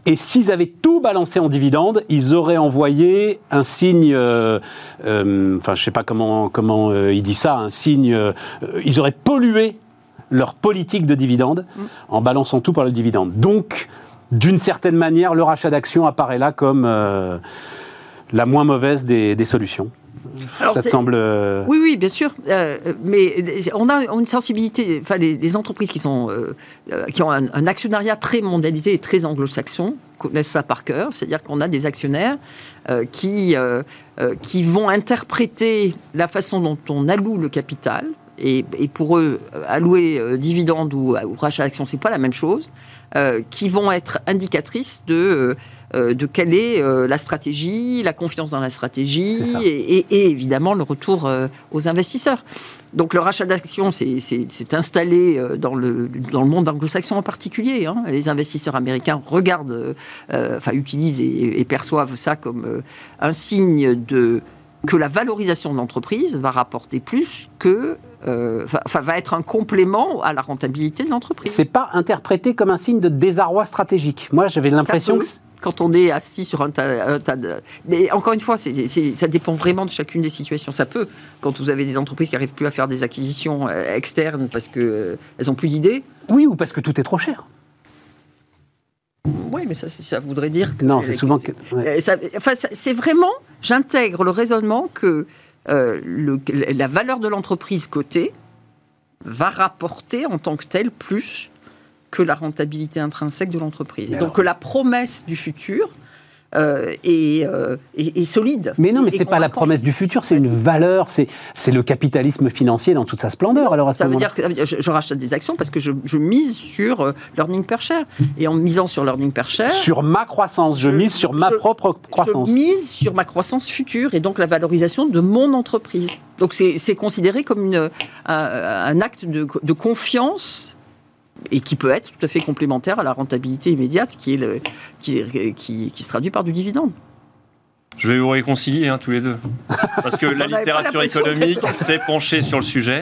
Et s'ils avaient tout balancé en dividendes, ils auraient envoyé un signe, euh, euh, enfin je ne sais pas comment, comment euh, il dit ça, un signe, ils auraient pollué leur politique de dividendes en balançant tout par le dividende. Donc, d'une certaine manière, le rachat d'actions apparaît là comme la moins mauvaise des solutions ça te semble. Euh, oui, oui, bien sûr. Euh, mais on a une sensibilité. Enfin, les, entreprises qui, sont, euh, qui ont un, actionnariat très mondialisé et très anglo-saxon connaissent ça par cœur. C'est-à-dire qu'on a des actionnaires qui, qui vont interpréter la façon dont on alloue le capital. Et, pour eux, allouer dividendes ou, ou rachat d'actions, c'est pas la même chose. qui vont être indicatrices de euh, de quelle est euh, la stratégie, la confiance dans la stratégie et, et, évidemment le retour euh, aux investisseurs. Donc le rachat d'actions s'est installé dans le, dans le monde anglo-saxon en particulier. Hein. Les investisseurs américains regardent, enfin utilisent et, et, perçoivent ça comme un signe de que la valorisation de l'entreprise va rapporter plus que euh, va être un complément à la rentabilité de l'entreprise. C'est pas interprété comme un signe de désarroi stratégique. Moi, j'avais l'impression que quand on est assis sur un tas, de... Mais encore une fois, ça dépend vraiment de chacune des situations. Ça peut, quand vous avez des entreprises qui n'arrivent plus à faire des acquisitions euh, externes parce qu'elles euh, n'ont plus d'idées. Oui, ou parce que tout est trop cher. Oui, mais ça, ça voudrait dire que... Non, c'est souvent que... Enfin, c'est vraiment... J'intègre le raisonnement que euh, le, la valeur de l'entreprise cotée va rapporter en tant que telle plus que la rentabilité intrinsèque de l'entreprise. Et donc que la promesse du futur euh, euh, et, solide. Mais non, mais ce n'est pas la promesse du futur, c'est une valeur, c'est le capitalisme financier dans toute sa splendeur. Alors ça veut dire que je, rachète des actions parce que je, mise sur euh, l'earning per share. Et en misant sur l'earning per share... Sur ma croissance, je, mise sur ma propre croissance. Je mise sur ma croissance future et donc la valorisation de mon entreprise. Donc c'est considéré comme une, un, acte de, de confiance et qui peut être tout à fait complémentaire à la rentabilité immédiate qui, est le, qui, qui, qui se traduit par du dividende. Je vais vous réconcilier hein, tous les deux. Parce que la littérature économique s'est penchée sur le sujet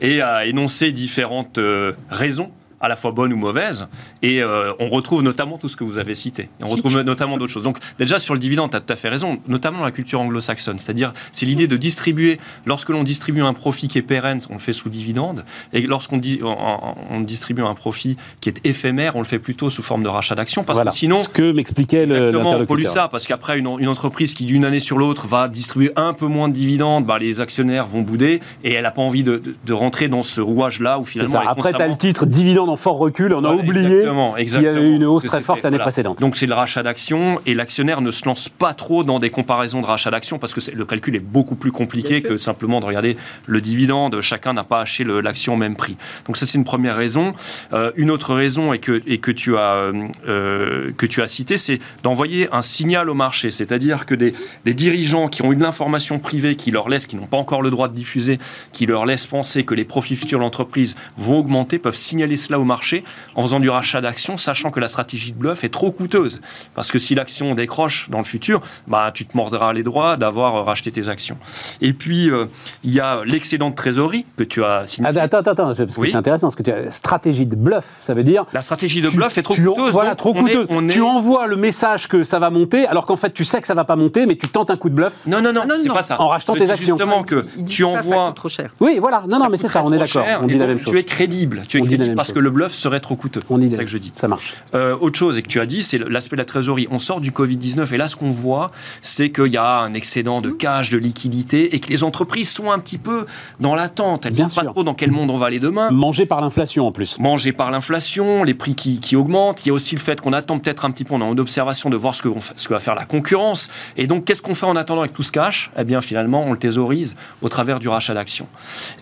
et a énoncé différentes euh, raisons à la fois bonne ou mauvaise. Et euh, on retrouve notamment tout ce que vous avez cité. on retrouve notamment d'autres choses. Donc déjà sur le dividende, tu as tout à fait raison, notamment dans la culture anglo-saxonne. C'est-à-dire, c'est l'idée de distribuer, lorsque l'on distribue un profit qui est pérenne, on le fait sous dividende. Et lorsqu'on dit, on, distribue un profit qui est éphémère, on le fait plutôt sous forme de rachat d'actions. Parce que sinon... Ce que m'expliquait le on pollue ça, parce qu'après, une, entreprise qui d'une année sur l'autre va distribuer un peu moins de dividendes, bah, les actionnaires vont bouder et elle n'a pas envie de, rentrer dans ce rouage-là où finalement... Après, tu as le titre dividende fort recul, on a oublié qu'il y avait une hausse très forte l'année précédente. Donc c'est le rachat d'actions et l'actionnaire ne se lance pas trop dans des comparaisons de rachat d'actions parce que le calcul est beaucoup plus compliqué que simplement de regarder le dividende. Chacun n'a pas acheté l'action au même prix. Donc ça c'est une première raison. Euh, une autre raison et que, et que tu as euh, que tu as cité, c'est d'envoyer un signal au marché, c'est-à-dire que des, des, dirigeants qui ont eu de l'information privée qui leur laissent, qui n'ont pas encore le droit de diffuser, qui leur laissent penser que les profits futurs de l'entreprise vont augmenter, peuvent signaler cela au marché en faisant du rachat d'actions, sachant que la stratégie de bluff est trop coûteuse. Parce que si l'action décroche dans le futur, bah, tu te mordras les droits d'avoir racheté tes actions. Et puis, euh, il y a l'excédent de trésorerie que tu as signé. Attends, attends, attends, parce que c'est intéressant. Parce que tu as stratégie de bluff, ça veut dire. La stratégie de bluff est trop coûteuse. voilà, trop coûteuse. Tu envoies le message que ça va monter, alors qu'en fait, tu sais que ça va pas monter, mais tu tentes un coup de bluff. Non, non, non, c'est pas ça. En rachetant tes actions. Justement que tu envoies. trop cher. Oui, voilà. Non, non, mais c'est ça, on est d'accord. On dit la même chose. Tu es crédible. Tu es crédible parce que le bluff serait trop coûteux. C'est ça que je dis. Ça marche. Euh, autre chose et que tu as dit, c'est l'aspect de la trésorerie. On sort du Covid-19 et là, ce qu'on voit, c'est qu'il y a un excédent de cash, de liquidité et que les entreprises sont un petit peu dans l'attente. Elles ne savent pas trop dans quel monde on va aller demain. Mangé par l'inflation en plus. Mangé par l'inflation, les prix qui, qui, augmentent. Il y a aussi le fait qu'on attend peut-être un petit peu, on a une observation de voir ce que, ce que va faire la concurrence. Et donc, qu'est-ce qu'on fait en attendant avec tout ce cash? Eh bien, finalement, on le thésaurise au travers du rachat d'actions.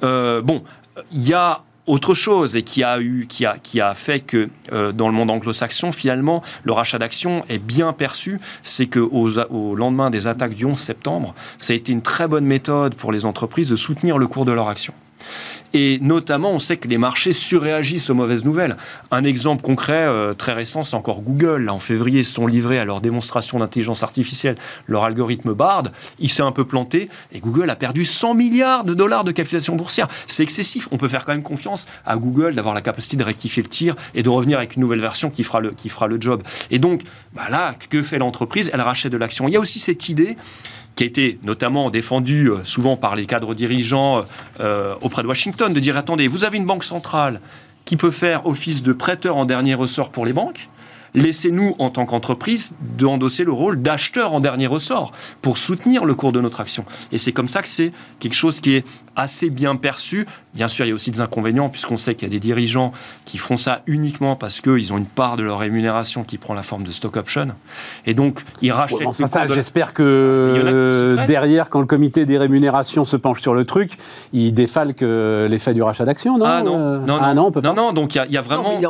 Euh, bon, il y a autre chose et qui a, eu, qui a, qui a fait que euh, dans le monde anglo-saxon, finalement, le rachat d'actions est bien perçu, c'est qu'au au lendemain des attaques du 11 septembre, ça a été une très bonne méthode pour les entreprises de soutenir le cours de leur action. Et notamment, on sait que les marchés surréagissent aux mauvaises nouvelles. Un exemple concret euh, très récent, c'est encore Google. Là, en février, ils se sont livrés à leur démonstration d'intelligence artificielle, leur algorithme Bard. Il s'est un peu planté et Google a perdu 100 milliards de dollars de capitalisation boursière. C'est excessif. On peut faire quand même confiance à Google d'avoir la capacité de rectifier le tir et de revenir avec une nouvelle version qui fera le, qui fera le job. Et donc, bah là, que fait l'entreprise? Elle rachète de l'action. Il y a aussi cette idée qui a été notamment défendu euh, souvent par les cadres dirigeants euh, auprès de Washington, de dire attendez, vous avez une banque centrale qui peut faire office de prêteur en dernier ressort pour les banques, laissez-nous, en tant qu'entreprise, d'endosser le rôle d'acheteur en dernier ressort pour soutenir le cours de notre action. Et c'est comme ça que c'est quelque chose qui est assez bien perçu. Bien sûr, il y a aussi des inconvénients, puisqu'on sait qu'il y a des dirigeants qui font ça uniquement parce qu'ils ont une part de leur rémunération qui prend la forme de stock option. Et donc, ils rachètent J'espère que derrière, quand le comité des rémunérations se penche sur le truc, il défalque l'effet du rachat d'actions, non Ah non, euh, non, ah, non, non, non, donc il y, a vraiment...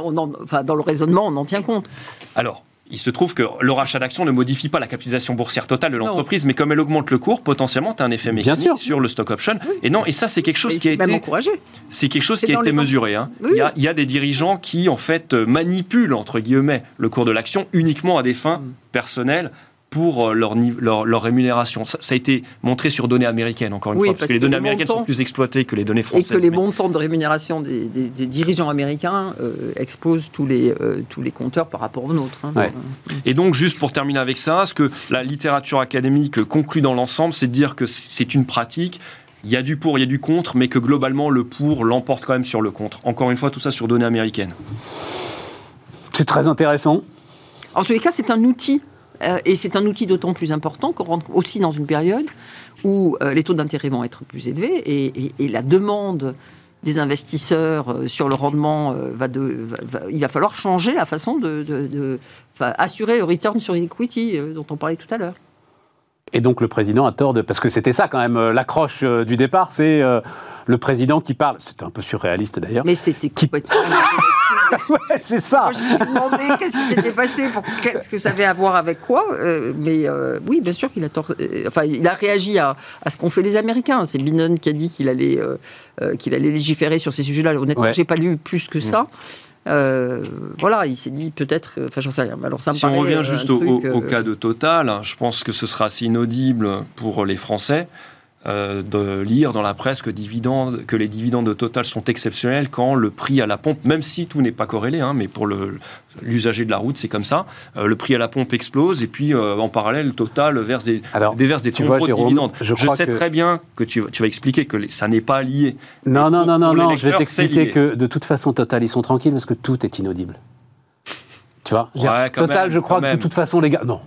enfin, dans le raisonnement, on en tient compte. Alors, il se trouve que le rachat d'actions ne modifie pas la capitalisation boursière totale de l'entreprise, mais comme elle augmente le cours, potentiellement, tu as un effet mécanique sur le stock option. Et non, et ça, c'est quelque chose qui a été. C'est quelque chose qui a été mesuré. Hein. Il, y a, il, y a, des dirigeants qui, en fait, manipulent, entre guillemets, le cours de l'action uniquement à des fins mm. personnelles pour euh, leur, leur, leur rémunération. Ça, a été montré sur données américaines, encore une fois, parce, que les données américaines sont plus exploitées que les données françaises. Et que les montants de rémunération des, dirigeants américains euh, exposent tous les, euh, tous les compteurs par rapport aux nôtres. Hein. Et donc, juste pour terminer avec ça, ce que la littérature académique conclut dans l'ensemble, c'est de dire que c'est une pratique il y a du pour, il y a du contre, mais que globalement, le pour l'emporte quand même sur le contre. Encore une fois, tout ça sur données américaines. C'est très intéressant. En tous les cas, c'est un outil et c'est un outil d'autant plus important qu'on rentre aussi dans une période où euh, les taux d'intérêt vont être plus élevés et, la demande des investisseurs euh, sur le rendement va, de, il va falloir changer la façon de, assurer le return sur equity dont on parlait tout à l'heure. Et donc le président a tort de... Parce que c'était ça quand même, l'accroche du départ, c'est le président qui parle. C'était un peu surréaliste d'ailleurs. Mais c'était qui... ouais, c'est ça. Moi, je me suis demandé qu'est-ce qui s'était passé, pour qu'est-ce que ça avait à voir avec quoi. Euh, mais euh, oui, bien sûr qu'il a tort. Euh, enfin, il a réagi à, à ce qu'ont fait les Américains. C'est Binon qui a dit qu'il allait, qu'il allait légiférer sur ces sujets-là. Honnêtement, je j'ai pas lu plus que ça. voilà, il s'est dit peut-être, enfin j'en sais rien. Alors ça si on revient juste au, au, cas de Total, hein, je pense que ce sera assez inaudible pour les Français. Euh, de lire dans la presse que, dividendes, que les dividendes de Total sont exceptionnels quand le prix à la pompe, même si tout n'est pas corrélé, hein, mais pour l'usager de la route, c'est comme ça, euh, le prix à la pompe explose et puis euh, en parallèle, Total verse des, déverse des de dividendes. Je, sais très bien que tu, tu vas expliquer que ça n'est pas lié. Non, non, non, non, non, je vais t'expliquer que de toute façon, Total, ils sont tranquilles parce que tout est inaudible. Tu vois Total, je crois que de toute façon, les gars. Non,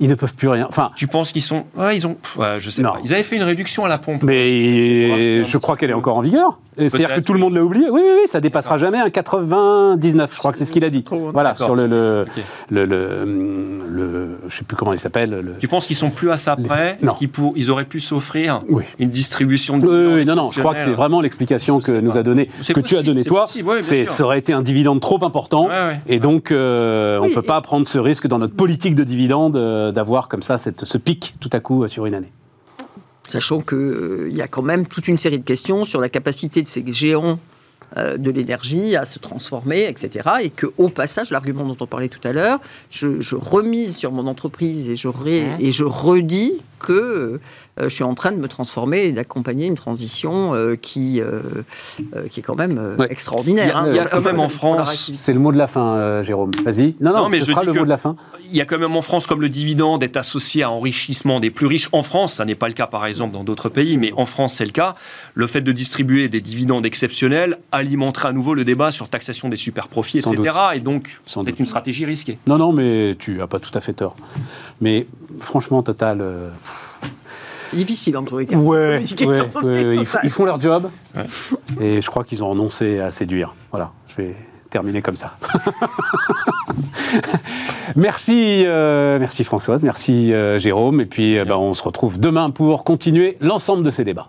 ils ne peuvent plus rien. Enfin, tu penses qu'ils sont. Ouais, ils ont. je sais pas. Ils avaient fait une réduction à la pompe. Mais je crois qu'elle est encore en vigueur. C'est-à-dire que tout le monde l'a oublié. Oui, oui, oui, ça dépassera jamais un 99. Je crois que c'est ce qu'il a dit. Voilà, sur le le, le, le, je sais plus comment il s'appelle. Tu penses qu'ils sont plus à ça près Non. Pour... ils auraient pu s'offrir une distribution de. Oui, non, non. Je crois que c'est vraiment l'explication que nous a donné, que tu as donné toi. C'est ça aurait été un dividende trop important, et donc euh, on peut pas prendre ce risque dans notre politique de dividende euh, d'avoir comme ça cette, ce pic tout à coup euh, sur une année. Sachant qu'il euh, y a quand même toute une série de questions sur la capacité de ces géants euh, de l'énergie à se transformer, etc. Et que, au passage, l'argument dont on parlait tout à l'heure, je, remise sur mon entreprise et je, et je redis que euh, je suis en train de me transformer et d'accompagner une transition euh, qui, euh, qui est quand même extraordinaire. Il y a, hein. quand même en France. C'est le mot de la fin, Jérôme. Vas-y. Non, non, mais ce sera le mot de la fin. Il y a quand même en France, comme le dividende est associé à enrichissement des plus riches. En France, ça n'est pas le cas par exemple dans d'autres pays, mais en France, c'est le cas. Le fait de distribuer des dividendes exceptionnels alimentera à nouveau le débat sur taxation des super profits, etc. Et donc, c'est une stratégie risquée. Non, non, mais tu n'as pas tout à fait tort. Mais franchement, Total difficile en tous les cas. Ouais, ils, font leur job. Et je crois qu'ils ont renoncé à séduire. Voilà, je vais terminer comme ça. merci, euh, merci Françoise, merci euh, Jérôme. Et puis, euh, bah, on se retrouve demain pour continuer l'ensemble de ces débats.